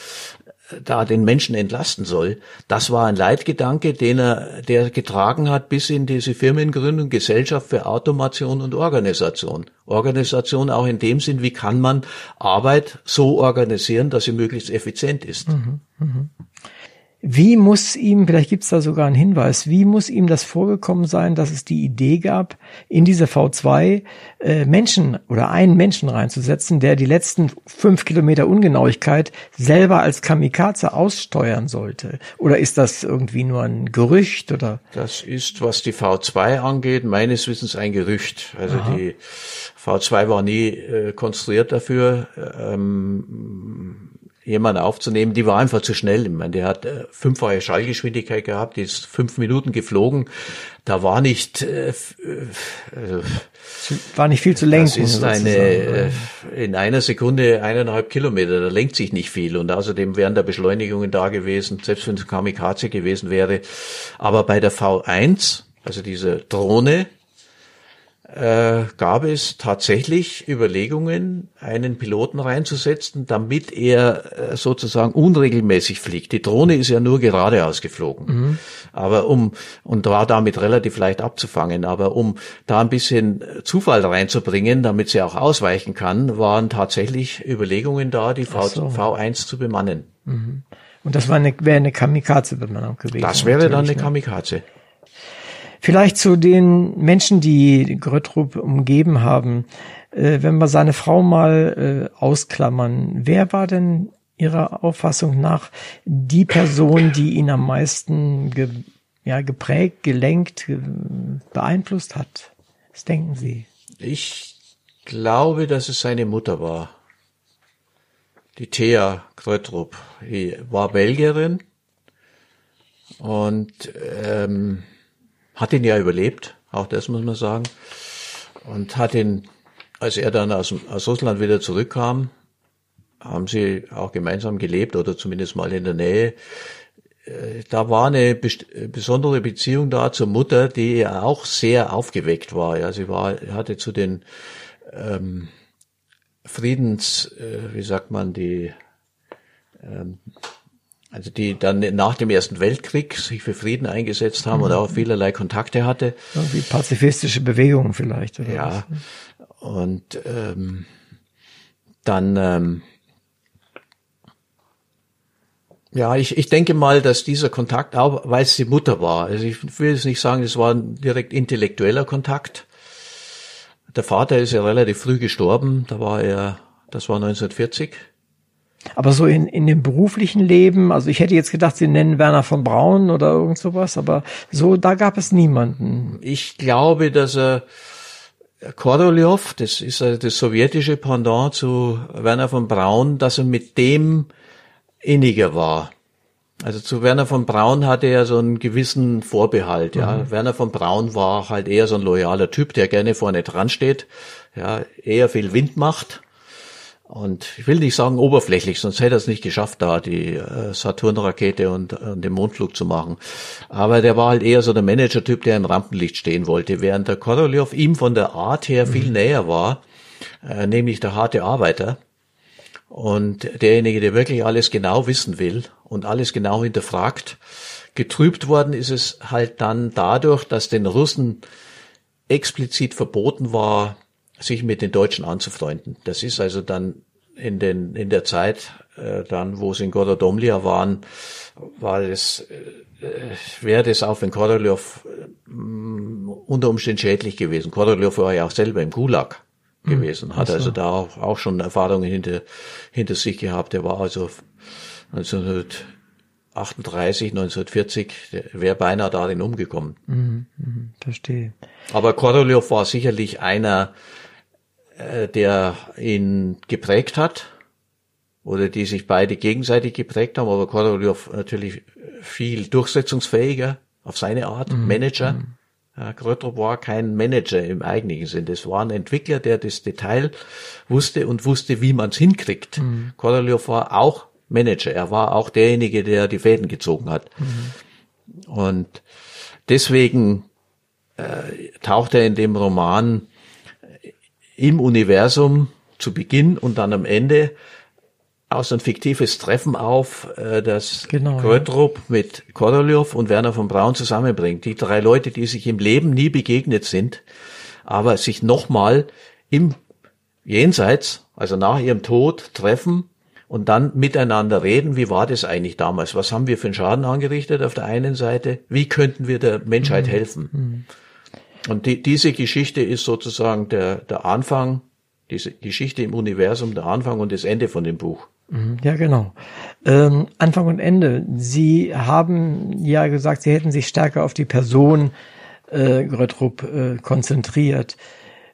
da den Menschen entlasten soll. Das war ein Leitgedanke, den er, der getragen hat bis in diese Firmengründung Gesellschaft für Automation und Organisation. Organisation auch in dem Sinn, wie kann man Arbeit so organisieren, dass sie möglichst effizient ist. Mhm, mh. Wie muss ihm, vielleicht gibt es da sogar einen Hinweis, wie muss ihm das vorgekommen sein, dass es die Idee gab, in diese V2 äh, Menschen oder einen Menschen reinzusetzen, der die letzten fünf Kilometer Ungenauigkeit selber als Kamikaze aussteuern sollte? Oder ist das irgendwie nur ein Gerücht oder? Das ist, was die V2 angeht, meines Wissens ein Gerücht. Also Aha. die V2 war nie äh, konstruiert dafür. Ähm, jemanden aufzunehmen, die war einfach zu schnell. Ich meine, der hat äh, fünffache Schallgeschwindigkeit gehabt, die ist fünf Minuten geflogen. Da war nicht äh, äh, war nicht viel zu lenken. Das ist eine äh, in einer Sekunde eineinhalb Kilometer. Da lenkt sich nicht viel und außerdem wären da Beschleunigungen da gewesen, selbst wenn es Kamikaze gewesen wäre. Aber bei der V1, also diese Drohne, äh, gab es tatsächlich Überlegungen, einen Piloten reinzusetzen, damit er äh, sozusagen unregelmäßig fliegt. Die Drohne ist ja nur geradeaus geflogen, mhm. aber um und war damit relativ leicht abzufangen. Aber um da ein bisschen Zufall reinzubringen, damit sie auch ausweichen kann, waren tatsächlich Überlegungen da, die v, so. V1 zu bemannen. Mhm. Und das war eine, wäre eine Kamikaze-Bemannung gewesen. Das wäre dann eine ne? Kamikaze. Vielleicht zu den Menschen, die Gröttrup umgeben haben. Äh, wenn wir seine Frau mal äh, ausklammern, wer war denn Ihrer Auffassung nach die Person, die ihn am meisten ge, ja, geprägt, gelenkt, beeinflusst hat? Was denken Sie? Ich glaube, dass es seine Mutter war. Die Thea Gröttrup. Die war Belgierin und ähm, hat ihn ja überlebt, auch das muss man sagen. Und hat ihn, als er dann aus, aus Russland wieder zurückkam, haben sie auch gemeinsam gelebt oder zumindest mal in der Nähe. Äh, da war eine besondere Beziehung da zur Mutter, die ja auch sehr aufgeweckt war. Ja, sie war, hatte zu den ähm, Friedens, äh, wie sagt man, die ähm, also die dann nach dem Ersten Weltkrieg sich für Frieden eingesetzt haben mhm. und auch vielerlei Kontakte hatte. Wie pazifistische Bewegungen vielleicht. Oder ja, was? und ähm, dann ähm, ja, ich, ich denke mal, dass dieser Kontakt, auch weil es die Mutter war, also ich will jetzt nicht sagen, es war ein direkt intellektueller Kontakt. Der Vater ist ja relativ früh gestorben, da war er, das war 1940. Aber so in, in dem beruflichen Leben, also ich hätte jetzt gedacht, Sie nennen Werner von Braun oder irgend sowas, aber so, da gab es niemanden. Ich glaube, dass er Korolev, das ist das sowjetische Pendant zu Werner von Braun, dass er mit dem inniger war. Also zu Werner von Braun hatte er so einen gewissen Vorbehalt, ja. Mhm. Werner von Braun war halt eher so ein loyaler Typ, der gerne vorne dran steht, ja, eher viel Wind macht und ich will nicht sagen oberflächlich, sonst hätte er es nicht geschafft, da die äh, Saturn-Rakete und, und den Mondflug zu machen. Aber der war halt eher so der Manager-Typ, der im Rampenlicht stehen wollte, während der Korolev ihm von der Art her viel mhm. näher war, äh, nämlich der harte Arbeiter. Und derjenige, der wirklich alles genau wissen will und alles genau hinterfragt. Getrübt worden ist es halt dann dadurch, dass den Russen explizit verboten war, sich mit den Deutschen anzufreunden. Das ist also dann in den in der Zeit äh, dann, wo sie in Gorodomlia waren, war es äh, wäre das auch in Korolev äh, unter Umständen schädlich gewesen. Korolev war ja auch selber im Gulag hm. gewesen, hat also da auch, auch schon Erfahrungen hinter hinter sich gehabt. Er war also 1938, 1940, wäre beinahe darin umgekommen. Mhm, mh, verstehe. Aber Korolev war sicherlich einer äh, der ihn geprägt hat oder die sich beide gegenseitig geprägt haben, aber Korolev natürlich viel durchsetzungsfähiger auf seine Art, mhm. Manager, mhm. Grötrup war kein Manager im eigentlichen Sinn. Das war ein Entwickler, der das Detail wusste und wusste, wie man es hinkriegt. Mhm. Korolev war auch Manager. Er war auch derjenige, der die Fäden gezogen hat. Mhm. Und deswegen äh, taucht er in dem Roman im Universum zu Beginn und dann am Ende aus ein fiktives Treffen auf, äh, das genau, Krötrup ja. mit Korolev und Werner von Braun zusammenbringt. Die drei Leute, die sich im Leben nie begegnet sind, aber sich nochmal im Jenseits, also nach ihrem Tod, treffen und dann miteinander reden, wie war das eigentlich damals? Was haben wir für einen Schaden angerichtet auf der einen Seite? Wie könnten wir der Menschheit mhm. helfen? Mhm. Und die, diese Geschichte ist sozusagen der, der Anfang, diese Geschichte im Universum, der Anfang und das Ende von dem Buch. Mhm, ja, genau. Ähm, Anfang und Ende. Sie haben ja gesagt, Sie hätten sich stärker auf die Person äh, Grötrup äh, konzentriert.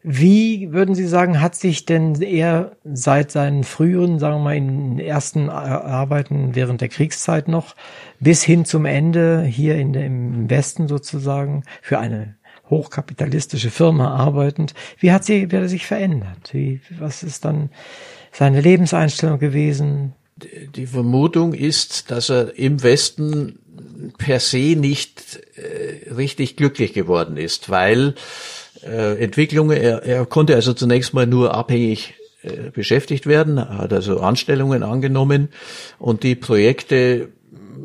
Wie würden Sie sagen, hat sich denn er seit seinen früheren, sagen wir mal, in ersten Arbeiten während der Kriegszeit noch bis hin zum Ende hier in dem Westen sozusagen für eine hochkapitalistische Firma arbeitend, wie hat sie, wie hat er sich verändert? Wie, was ist dann seine Lebenseinstellung gewesen? Die Vermutung ist, dass er im Westen per se nicht äh, richtig glücklich geworden ist, weil äh, Entwicklungen, er, er konnte also zunächst mal nur abhängig äh, beschäftigt werden, hat also Anstellungen angenommen und die Projekte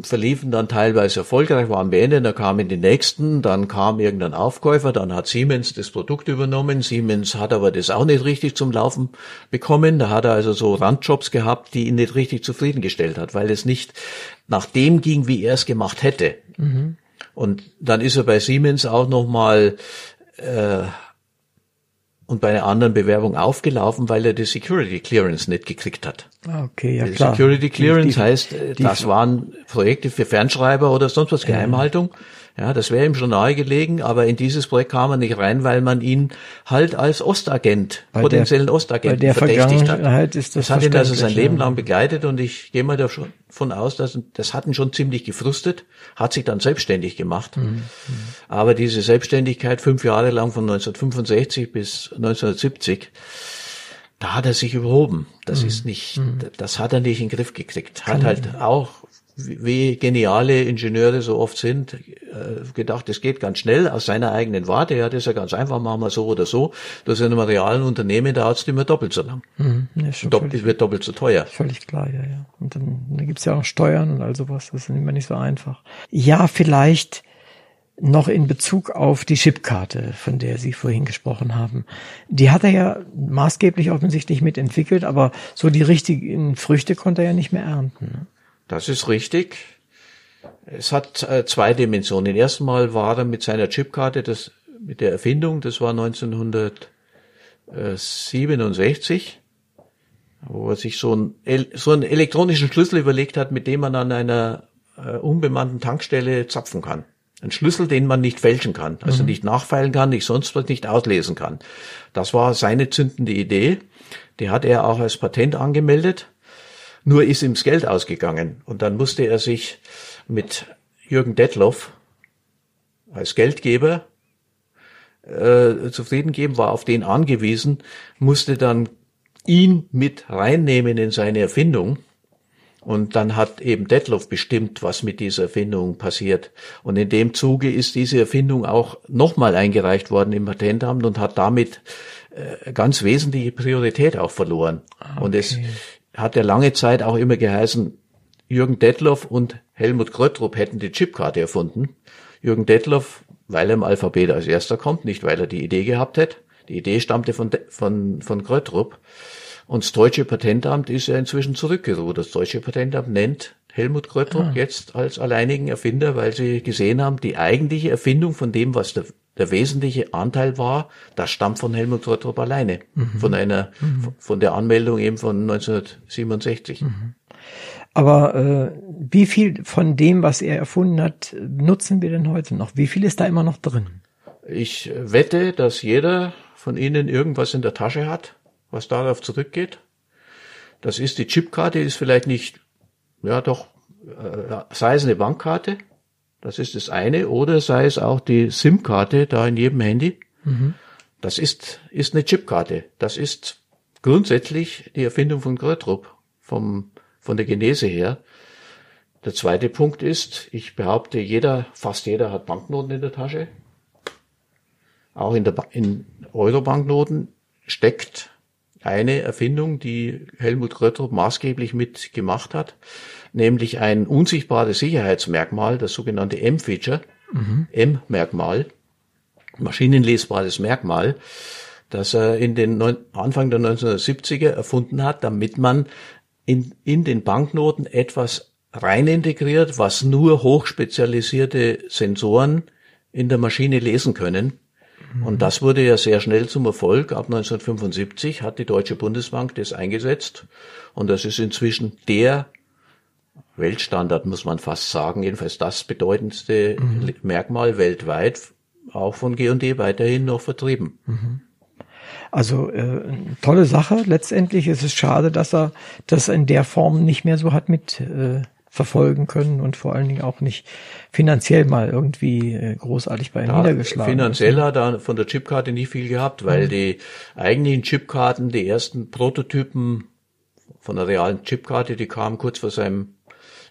verliefen dann teilweise erfolgreich, waren beendet, dann kamen die nächsten, dann kam irgendein Aufkäufer, dann hat Siemens das Produkt übernommen. Siemens hat aber das auch nicht richtig zum Laufen bekommen. Da hat er also so Randjobs gehabt, die ihn nicht richtig zufriedengestellt hat, weil es nicht nach dem ging, wie er es gemacht hätte. Mhm. Und dann ist er bei Siemens auch nochmal äh, und bei einer anderen Bewerbung aufgelaufen, weil er die Security Clearance nicht gekriegt hat. Ah, okay, ja die klar. Security Clearance die, die, heißt, die, das waren Projekte für Fernschreiber oder sonst was, Geheimhaltung. Ja, das wäre ihm schon nahe gelegen, aber in dieses Projekt kam er nicht rein, weil man ihn halt als Ostagent, bei potenziellen der, der verdächtigt hat. Ist das, das hat ihn also sein Leben lang begleitet und ich gehe mal davon aus, dass das hat ihn schon ziemlich gefrustet, hat sich dann selbstständig gemacht. Mhm. mhm. Aber diese Selbstständigkeit fünf Jahre lang von 1965 bis 1970 da hat er sich überhoben. Das mhm. ist nicht, mhm. das hat er nicht in den Griff gekriegt. Hat halt auch wie geniale Ingenieure so oft sind, äh, gedacht, es geht ganz schnell aus seiner eigenen Warte. Ja, das ist ja ganz einfach, machen wir so oder so. Das ist in einem realen Unternehmen, da dauert es immer doppelt so lang. Mhm, ja, Doppelt, völlig, wird doppelt so teuer. Völlig klar, ja, ja. Und dann, dann gibt's ja auch Steuern und all sowas. Das ist immer nicht so einfach. Ja, vielleicht noch in Bezug auf die Chipkarte, von der Sie vorhin gesprochen haben. Die hat er ja maßgeblich offensichtlich mitentwickelt, aber so die richtigen Früchte konnte er ja nicht mehr ernten. Das ist richtig. Es hat äh, zwei Dimensionen. Erstmal war er mit seiner Chipkarte, das, mit der Erfindung, das war 1967, wo er sich so, ein, so einen elektronischen Schlüssel überlegt hat, mit dem man an einer äh, unbemannten Tankstelle zapfen kann. Ein Schlüssel, den man nicht fälschen kann, also mhm. nicht nachfeilen kann, nicht sonst was nicht auslesen kann. Das war seine zündende Idee. Die hat er auch als Patent angemeldet. Nur ist ihm das Geld ausgegangen und dann musste er sich mit Jürgen Detloff als Geldgeber äh, zufrieden geben, war auf den angewiesen, musste dann ihn mit reinnehmen in seine Erfindung. Und dann hat eben Detloff bestimmt, was mit dieser Erfindung passiert. Und in dem Zuge ist diese Erfindung auch nochmal eingereicht worden im Patentamt und hat damit äh, ganz wesentliche Priorität auch verloren. Okay. Und es hat ja lange Zeit auch immer geheißen, Jürgen Detloff und Helmut Kröttrup hätten die Chipkarte erfunden. Jürgen Detloff, weil er im Alphabet als erster kommt, nicht weil er die Idee gehabt hätte. Die Idee stammte von, von, von Kröttrup. Und das deutsche Patentamt ist ja inzwischen zurückgeruht. Das deutsche Patentamt nennt Helmut Kröttrup ah. jetzt als alleinigen Erfinder, weil sie gesehen haben, die eigentliche Erfindung von dem, was der der wesentliche Anteil war, das stammt von Helmut Rottrop alleine, mhm. von einer, mhm. von der Anmeldung eben von 1967. Mhm. Aber äh, wie viel von dem, was er erfunden hat, nutzen wir denn heute noch? Wie viel ist da immer noch drin? Ich wette, dass jeder von Ihnen irgendwas in der Tasche hat, was darauf zurückgeht. Das ist die Chipkarte, ist vielleicht nicht, ja doch, äh, sei es eine Bankkarte, Das ist das eine. Oder sei es auch die SIM-Karte da in jedem Handy. Das ist, ist eine Chipkarte. Das ist grundsätzlich die Erfindung von Grötrup, vom, von der Genese her. Der zweite Punkt ist, ich behaupte, jeder, fast jeder hat Banknoten in der Tasche. Auch in, der, ba in Euro-Banknoten steckt eine Erfindung, die Helmut Grötrup maßgeblich mitgemacht hat, nämlich ein unsichtbares Sicherheitsmerkmal, das sogenannte M-Feature, mhm. M-Merkmal, maschinenlesbares Merkmal, das er in den Neun Anfang der 1970er erfunden hat, damit man in, in den Banknoten etwas rein integriert, was nur hochspezialisierte Sensoren in der Maschine lesen können. Und das wurde ja sehr schnell zum Erfolg. Ab 1975 hat die Deutsche Bundesbank das eingesetzt. Und das ist inzwischen der Weltstandard, muss man fast sagen. Jedenfalls das bedeutendste mhm. Merkmal weltweit, auch von G&D weiterhin noch vertrieben. Mhm. Also äh, tolle Sache. Letztendlich ist es schade, dass er das in der Form nicht mehr so hat mit äh, verfolgen können und vor allen Dingen auch nicht finanziell mal irgendwie äh, großartig bei ihm ja, niedergeschlagen. Finanziell hat er von der Chipkarte nicht viel gehabt, weil mhm. die eigentlichen Chipkarten, die ersten Prototypen von der realen Chipkarte, die kamen kurz vor seinem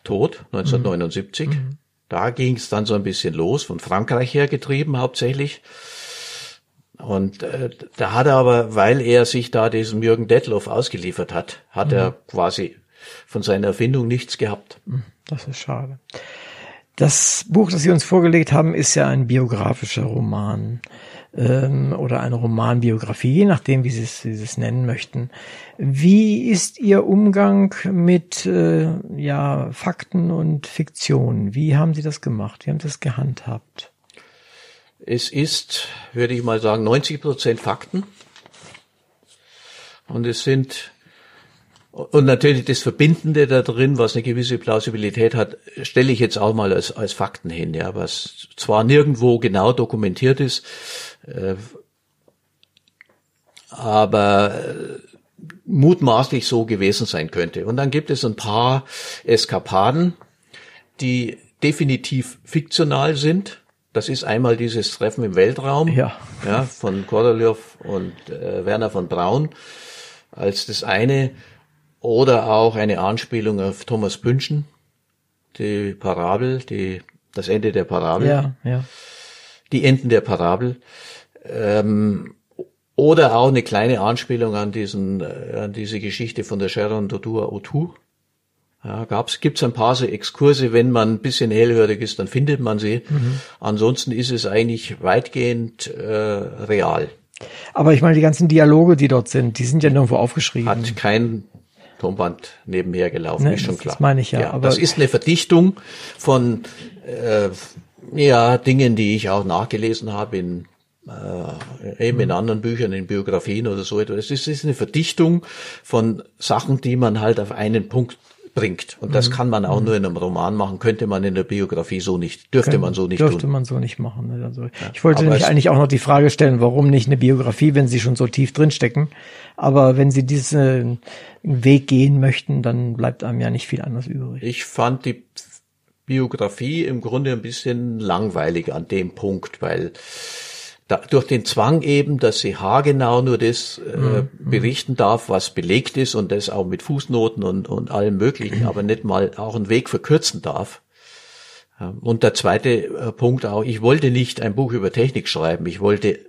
Tod, 1979. Mhm. Da ging es dann so ein bisschen los, von Frankreich her getrieben hauptsächlich. Und äh, da hat er aber, weil er sich da diesem Jürgen Detloff ausgeliefert hat, hat mhm. er quasi von seiner Erfindung nichts gehabt. Hm, das ist schade. Das Buch, das Sie uns vorgelegt haben, ist ja ein biografischer Roman ähm, oder eine Romanbiografie, je nachdem, wie Sie es, wie Sie es nennen möchten. Wie ist Ihr Umgang mit äh, ja, Fakten und Fiktion? Wie haben Sie das gemacht? Wie haben Sie das gehandhabt? Es ist, würde ich mal sagen, 90 Prozent Fakten. Und es sind und natürlich das Verbindende da drin, was eine gewisse Plausibilität hat, stelle ich jetzt auch mal als, als Fakten hin, ja, was zwar nirgendwo genau dokumentiert ist, aber äh, mutmaßlich so gewesen sein könnte. Und dann gibt es ein paar Eskapaden, die definitiv fiktional sind. Das ist einmal dieses Treffen im Weltraum ja. Ja, von Korolev und äh, Werner von Braun als das eine. Oder auch eine Anspielung auf Thomas Pünschen, die Parabel, die, das Ende der Parabel. Ja, ja. Die Enden der Parabel. Ähm, oder auch eine kleine Anspielung an diesen, äh, an diese Geschichte von der Sharon Dodua Otu. Ja, gab's, gibt's ein paar so Exkurse, wenn man ein bisschen hellhörig ist, dann findet man sie. Mhm. Ansonsten ist es eigentlich weitgehend äh, real. Aber ich meine, die ganzen Dialoge, die dort sind, die sind ja nirgendwo aufgeschrieben. Hat kein Tonband nebenher gelaufen, ne, ist schon klar. Das meine ich ja. ja aber das ist eine Verdichtung von äh, ja Dingen, die ich auch nachgelesen habe in äh, eben in anderen Büchern, in Biografien oder so etwas. Es ist eine Verdichtung von Sachen, die man halt auf einen Punkt bringt. Und das mhm. kann man auch mhm. nur in einem Roman machen, könnte man in der Biografie so nicht, dürfte Können, man so nicht dürfte tun. man so nicht machen. Ne? Also, ja, ich wollte nicht eigentlich auch noch die Frage stellen, warum nicht eine Biografie, wenn sie schon so tief drinstecken. Aber wenn sie diesen Weg gehen möchten, dann bleibt einem ja nicht viel anderes übrig. Ich fand die Biografie im Grunde ein bisschen langweilig an dem Punkt, weil da, durch den Zwang eben, dass sie haargenau nur das äh, mhm. berichten darf, was belegt ist und das auch mit Fußnoten und, und allem Möglichen, aber nicht mal auch einen Weg verkürzen darf. Und der zweite äh, Punkt auch, ich wollte nicht ein Buch über Technik schreiben, ich wollte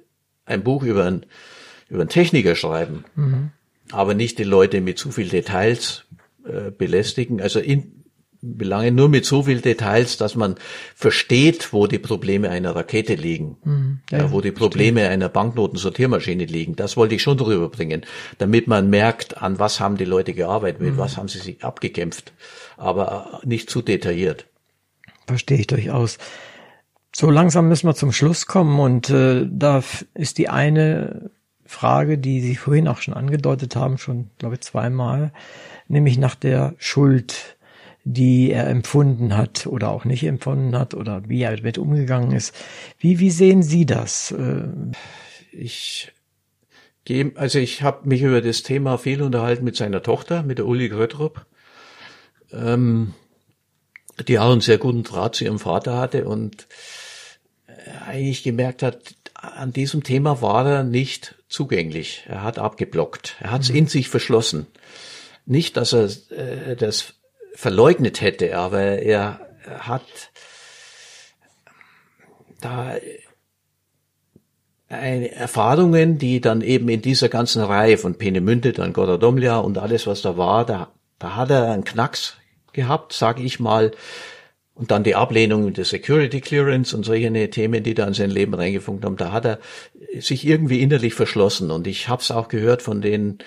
ein Buch über einen, über einen Techniker schreiben, mhm. aber nicht die Leute mit zu viel Details äh, belästigen. Also in, Belange nur mit so viel Details, dass man versteht, wo die Probleme einer Rakete liegen, mhm, ja, ja, wo die Probleme stimmt. einer Banknotensortiermaschine liegen. Das wollte ich schon drüber bringen, damit man merkt, an was haben die Leute gearbeitet, mit mhm. was haben sie sich abgekämpft, aber nicht zu detailliert. Verstehe ich durchaus. So langsam müssen wir zum Schluss kommen und äh, da ist die eine Frage, die Sie vorhin auch schon angedeutet haben, schon glaube ich zweimal, nämlich nach der Schuld die er empfunden hat oder auch nicht empfunden hat oder wie er damit umgegangen ist. Wie, wie sehen Sie das? Äh, ich gehe, also ich habe mich über das Thema viel unterhalten mit seiner Tochter, mit der Uli Grötrup. Ähm, die auch einen sehr guten Draht zu ihrem Vater hatte und eigentlich gemerkt hat, an diesem Thema war er nicht zugänglich. Er hat abgeblockt. Er hat es mhm. in sich verschlossen. Nicht, dass er äh, das verleugnet hätte, aber er hat da Erfahrungen, die dann eben in dieser ganzen Reihe von Peenemünde, dann Godadomlia und alles, was da war, da, da hat er einen Knacks gehabt, sage ich mal, und dann die Ablehnung der Security Clearance und solche Themen, die da in sein Leben reingefunkt haben, da hat er sich irgendwie innerlich verschlossen. Und ich habe es auch gehört von den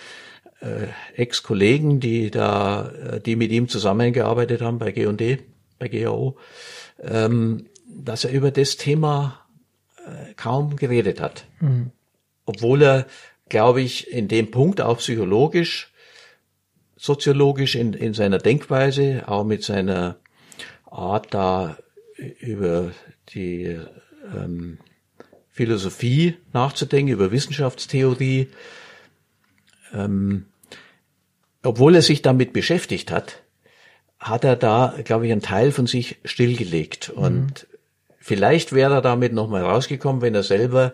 äh, Ex-Kollegen, die da, äh, die mit ihm zusammengearbeitet haben bei G&D, bei GAO, ähm, dass er über das Thema äh, kaum geredet hat. Mhm. Obwohl er, glaube ich, in dem Punkt auch psychologisch, soziologisch in, in seiner Denkweise, auch mit seiner Art, da über die ähm, Philosophie nachzudenken, über Wissenschaftstheorie, ähm, obwohl er sich damit beschäftigt hat, hat er da, glaube ich, einen Teil von sich stillgelegt. Und mhm. vielleicht wäre er damit nochmal rausgekommen, wenn er selber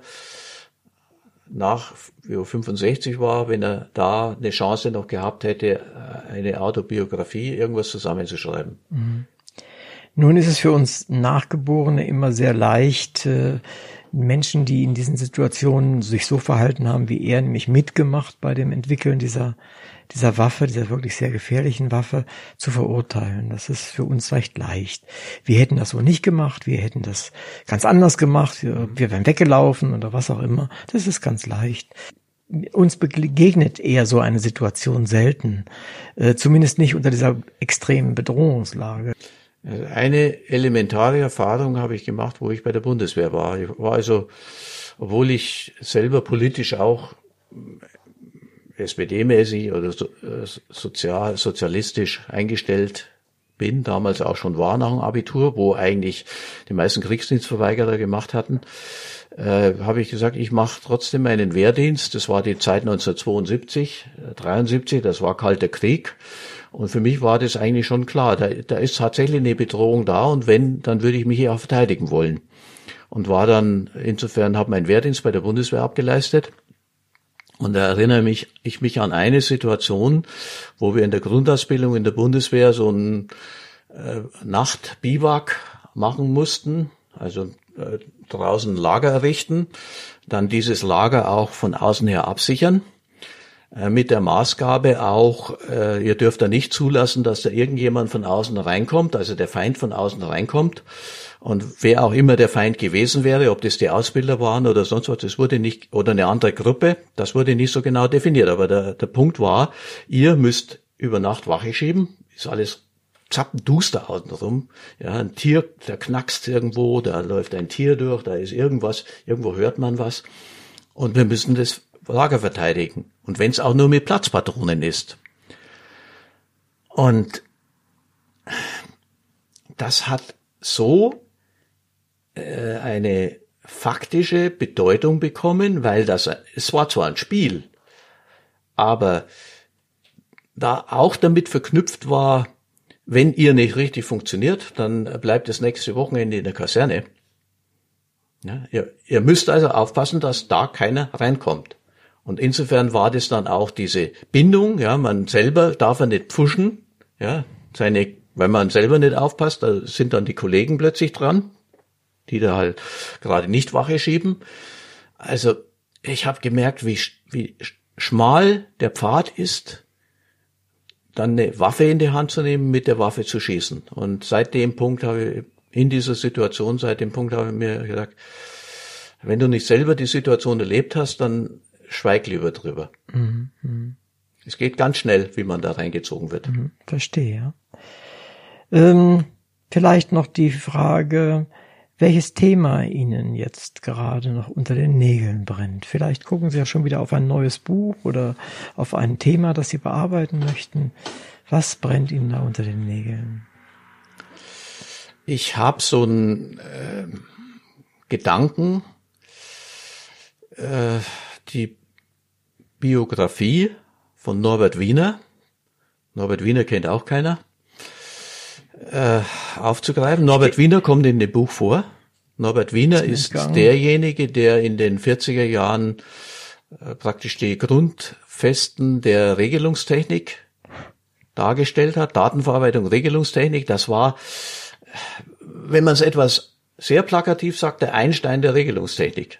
nach wie 65 war, wenn er da eine Chance noch gehabt hätte, eine Autobiografie, irgendwas zusammenzuschreiben. Mhm. Nun ist es für uns Nachgeborene immer sehr leicht, äh, Menschen, die in diesen Situationen sich so verhalten haben wie er, nämlich mitgemacht bei dem Entwickeln dieser, dieser Waffe, dieser wirklich sehr gefährlichen Waffe, zu verurteilen. Das ist für uns recht leicht. Wir hätten das so nicht gemacht, wir hätten das ganz anders gemacht, wir, wir wären weggelaufen oder was auch immer. Das ist ganz leicht uns begegnet eher so eine Situation selten, äh, zumindest nicht unter dieser extremen Bedrohungslage. Eine elementare Erfahrung habe ich gemacht, wo ich bei der Bundeswehr war. Ich war also, obwohl ich selber politisch auch SPD-mäßig oder so, äh, sozial, sozialistisch eingestellt bin, damals auch schon war nach dem Abitur, wo eigentlich die meisten Kriegsdienstverweigerer gemacht hatten, äh, habe ich gesagt, ich mache trotzdem meinen Wehrdienst. Das war die Zeit 1972, 73, das war kalter Krieg. Und für mich war das eigentlich schon klar, da, da ist tatsächlich eine Bedrohung da und wenn, dann würde ich mich hier auch verteidigen wollen. Und war dann, insofern habe mein Wehrdienst bei der Bundeswehr abgeleistet. Und da erinnere mich, ich mich an eine Situation, wo wir in der Grundausbildung in der Bundeswehr so ein äh, Nachtbiwak machen mussten, also äh, draußen Lager errichten, dann dieses Lager auch von außen her absichern mit der Maßgabe auch, äh, ihr dürft da nicht zulassen, dass da irgendjemand von außen reinkommt, also der Feind von außen reinkommt. Und wer auch immer der Feind gewesen wäre, ob das die Ausbilder waren oder sonst was, das wurde nicht, oder eine andere Gruppe, das wurde nicht so genau definiert. Aber der, der Punkt war, ihr müsst über Nacht Wache schieben, ist alles zappenduster außenrum. Ja, ein Tier, der knackst irgendwo, da läuft ein Tier durch, da ist irgendwas, irgendwo hört man was. Und wir müssen das Lager verteidigen. Und wenn es auch nur mit Platzpatronen ist. Und das hat so äh, eine faktische Bedeutung bekommen, weil das, es war zwar ein Spiel, aber da auch damit verknüpft war, wenn ihr nicht richtig funktioniert, dann bleibt das nächste Wochenende in der Kaserne. Ja, ihr, ihr müsst also aufpassen, dass da keiner reinkommt. Und insofern war das dann auch diese Bindung, ja, man selber darf er nicht pfuschen, ja, seine, wenn man selber nicht aufpasst, da sind dann die Kollegen plötzlich dran, die da halt gerade nicht Wache schieben. Also ich habe gemerkt, wie, wie schmal der Pfad ist, dann eine Waffe in die Hand zu nehmen, mit der Waffe zu schießen. Und seit dem Punkt habe ich, in dieser Situation, seit dem Punkt habe ich mir gesagt, wenn du nicht selber die Situation erlebt hast, dann schweig lieber drüber. Mhm, mh. Es geht ganz schnell, wie man da reingezogen wird. Mhm, verstehe. Ähm, vielleicht noch die Frage, welches Thema Ihnen jetzt gerade noch unter den Nägeln brennt. Vielleicht gucken Sie ja schon wieder auf ein neues Buch oder auf ein Thema, das Sie bearbeiten möchten. Was brennt Ihnen da unter den Nägeln? Ich habe so einen äh, Gedanken, äh, die Biografie von Norbert Wiener. Norbert Wiener kennt auch keiner. äh, aufzugreifen. Norbert Wiener kommt in dem Buch vor. Norbert Wiener ist entgangen. derjenige, der in den 40er Jahren äh, praktisch die Grundfesten der Regelungstechnik dargestellt hat. Datenverarbeitung, Regelungstechnik, das war, wenn man es etwas sehr plakativ sagt, der Einstein der Regelungstechnik.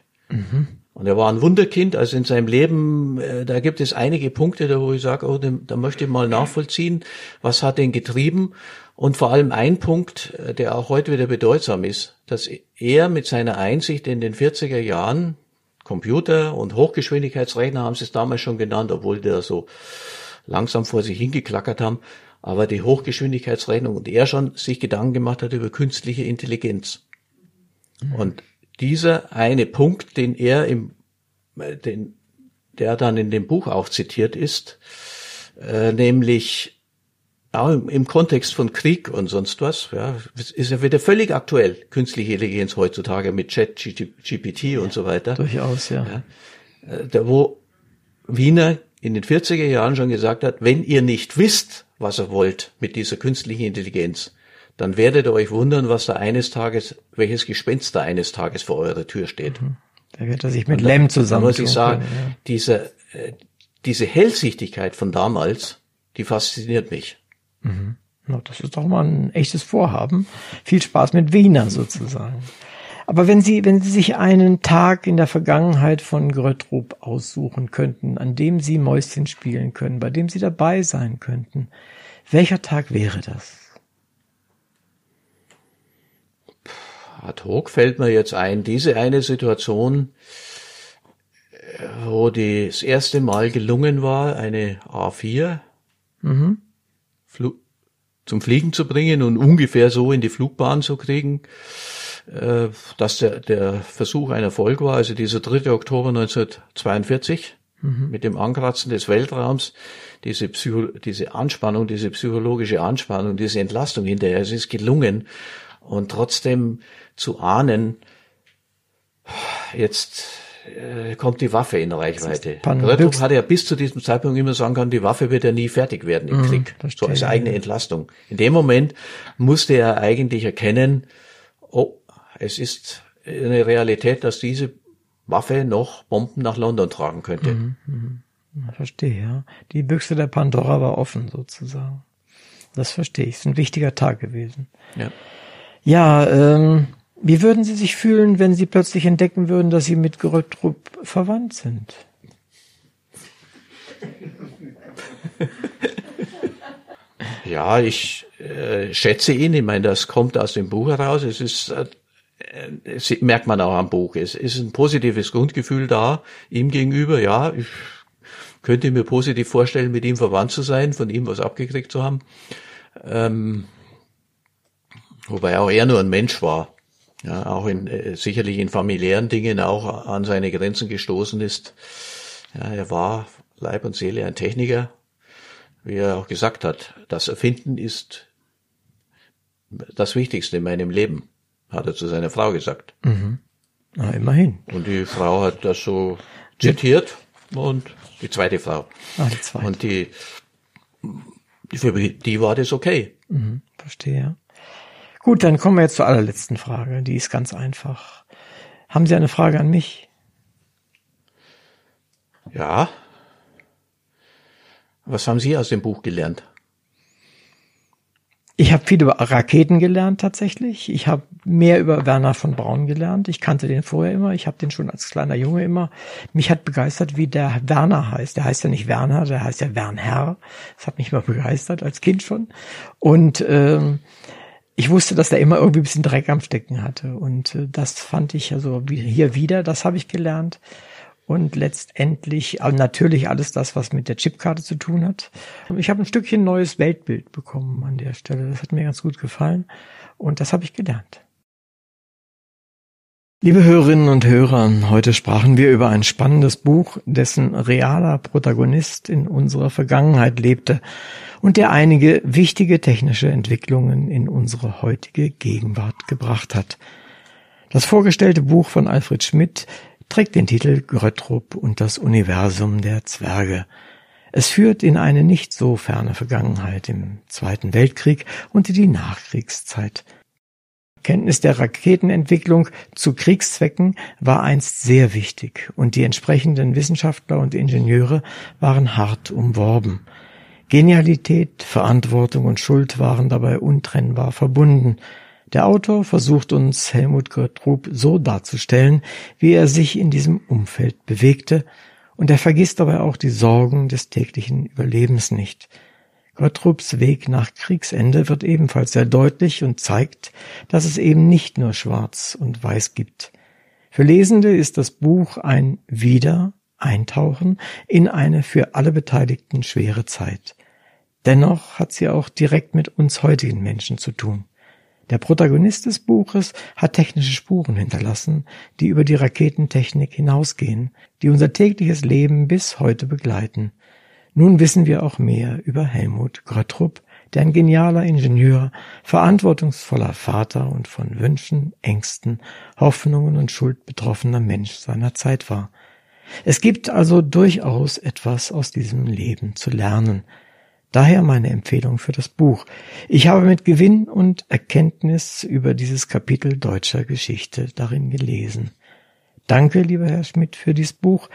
Und er war ein Wunderkind, also in seinem Leben, äh, da gibt es einige Punkte, da wo ich sage, oh, dem, da möchte ich mal nachvollziehen, was hat den getrieben. Und vor allem ein Punkt, äh, der auch heute wieder bedeutsam ist, dass er mit seiner Einsicht in den 40er Jahren, Computer und Hochgeschwindigkeitsrechner haben sie es damals schon genannt, obwohl der so langsam vor sich hingeklackert haben, aber die Hochgeschwindigkeitsrechnung und er schon sich Gedanken gemacht hat über künstliche Intelligenz. Und dieser eine Punkt, den er im, äh, den, der dann in dem Buch auch zitiert ist, äh, nämlich auch im, im Kontext von Krieg und sonst was, ja, ist ja wieder völlig aktuell, künstliche Intelligenz heutzutage mit Chat, GPT und so weiter. Durchaus, ja. Ja. Äh, da wo Wiener in den 40er Jahren schon gesagt hat, wenn ihr nicht wisst, was ihr wollt mit dieser künstlichen Intelligenz, dann werdet ihr euch wundern, was da eines Tages, welches Gespenst da eines Tages vor eurer Tür steht. Da wird er sich mit Lem Da zusammen. muss ich sagen, diese, äh, diese Hellsichtigkeit von damals, die fasziniert mich. Na, das ist doch mal ein echtes Vorhaben. Viel Spaß mit Wiener sozusagen. Aber wenn Sie, wenn Sie sich einen Tag in der Vergangenheit von Gröttrup aussuchen könnten, an dem Sie Mäuschen spielen können, bei dem Sie dabei sein könnten, welcher Tag wäre das? Ad hoc fällt mir jetzt ein, diese eine Situation, äh, wo die das erste Mal gelungen war, eine A4 Flu zum Fliegen zu bringen und ungefähr so in die Flugbahn zu kriegen, äh, dass der, der Versuch ein Erfolg war. Also dieser 3. Oktober 1942 mit dem Ankratzen des Weltraums, diese, Psycho diese Anspannung, diese psychologische Anspannung, diese Entlastung hinterher, es ist gelungen. Und trotzdem zu ahnen, jetzt äh, kommt die Waffe in Reichweite. Höchst- hatte ja bis zu diesem Zeitpunkt immer sagen können, die Waffe wird ja nie fertig werden im Krieg. So als eigene Entlastung. In dem Moment musste er eigentlich erkennen, oh, es ist eine Realität, dass diese Waffe noch Bomben nach London tragen könnte. Ja, Verstehe, ja. Die Büchse der Pandora war offen sozusagen. Das verstehe ich. Ist ein wichtiger Tag gewesen. Ja. Ja, ähm, wie würden Sie sich fühlen, wenn Sie plötzlich entdecken würden, dass Sie mit Gröttrup verwandt sind? Ja, ich äh, schätze ihn. Ich meine, das kommt aus dem Buch heraus. Es ist, äh, es merkt man auch am Buch. Es ist ein positives Grundgefühl da ihm gegenüber. Ja, ich könnte mir positiv vorstellen, mit ihm verwandt zu sein, von ihm was abgekriegt zu haben. Ähm, wobei auch er nur ein Mensch war. Ja, auch in, äh, sicherlich in familiären Dingen auch an seine Grenzen gestoßen ist. Ja, er war Leib und Seele ein Techniker, wie er auch gesagt hat, das Erfinden ist das Wichtigste in meinem Leben, hat er zu seiner Frau gesagt. Na, immerhin. Und die Frau hat das so zitiert und die zweite Frau. Ah, die zweite. Und die, für die war das okay. Verstehe. Gut, dann kommen wir jetzt zur allerletzten Frage. Die ist ganz einfach. Haben Sie eine Frage an mich? Ja. Was haben Sie aus dem Buch gelernt? Ich habe viel über Raketen gelernt tatsächlich. Ich habe mehr über Werner von Braun gelernt. Ich kannte den vorher immer. Ich habe den schon als kleiner Junge immer. Mich hat begeistert, wie der Werner heißt. Der heißt ja nicht Werner, der heißt ja Wernherr. Das hat mich immer begeistert als Kind schon. Und ähm, ich wusste, dass der immer irgendwie ein bisschen Dreck am Stecken hatte. Und äh, das fand ich also hier wieder. Das habe ich gelernt. Und letztendlich äh, natürlich alles das, was mit der Chipkarte zu tun hat. Ich habe ein Stückchen neues Weltbild bekommen an der Stelle. Das hat mir ganz gut gefallen. Und das habe ich gelernt. Liebe Hörerinnen und Hörer, heute sprachen wir über ein spannendes Buch, dessen realer Protagonist in unserer Vergangenheit lebte und der einige wichtige technische Entwicklungen in unsere heutige Gegenwart gebracht hat. Das vorgestellte Buch von Alfred Schmidt trägt den Titel Gröttrup und das Universum der Zwerge. Es führt in eine nicht so ferne Vergangenheit im Zweiten Weltkrieg und in die Nachkriegszeit. Kenntnis der Raketenentwicklung zu Kriegszwecken war einst sehr wichtig und die entsprechenden Wissenschaftler und Ingenieure waren hart umworben. Genialität, Verantwortung und Schuld waren dabei untrennbar verbunden. Der Autor versucht uns Helmut Gottrup so darzustellen, wie er sich in diesem Umfeld bewegte, und er vergisst dabei auch die Sorgen des täglichen Überlebens nicht. Gottrups Weg nach Kriegsende wird ebenfalls sehr deutlich und zeigt, dass es eben nicht nur Schwarz und Weiß gibt. Für Lesende ist das Buch ein Wieder Eintauchen in eine für alle Beteiligten schwere Zeit. Dennoch hat sie auch direkt mit uns heutigen Menschen zu tun. Der Protagonist des Buches hat technische Spuren hinterlassen, die über die Raketentechnik hinausgehen, die unser tägliches Leben bis heute begleiten. Nun wissen wir auch mehr über Helmut Gröttrup, der ein genialer Ingenieur, verantwortungsvoller Vater und von Wünschen, Ängsten, Hoffnungen und Schuld betroffener Mensch seiner Zeit war. Es gibt also durchaus etwas aus diesem Leben zu lernen, Daher meine Empfehlung für das Buch. Ich habe mit Gewinn und Erkenntnis über dieses Kapitel deutscher Geschichte darin gelesen. Danke, lieber Herr Schmidt, für dieses Buch.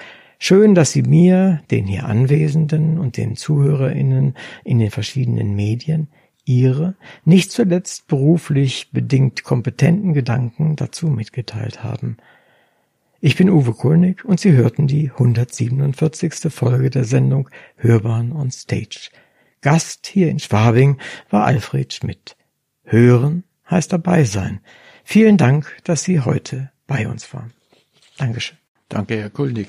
Schön, dass Sie mir, den hier Anwesenden und den ZuhörerInnen in den verschiedenen Medien Ihre, nicht zuletzt beruflich bedingt kompetenten Gedanken dazu mitgeteilt haben. Ich bin Uwe Kulnig und Sie hörten die 147. Folge der Sendung Hörbahn on Stage. Gast hier in Schwabing war Alfred Schmidt. Hören heißt dabei sein. Vielen Dank, dass Sie heute bei uns waren. Dankeschön. Danke, Herr Kulnig.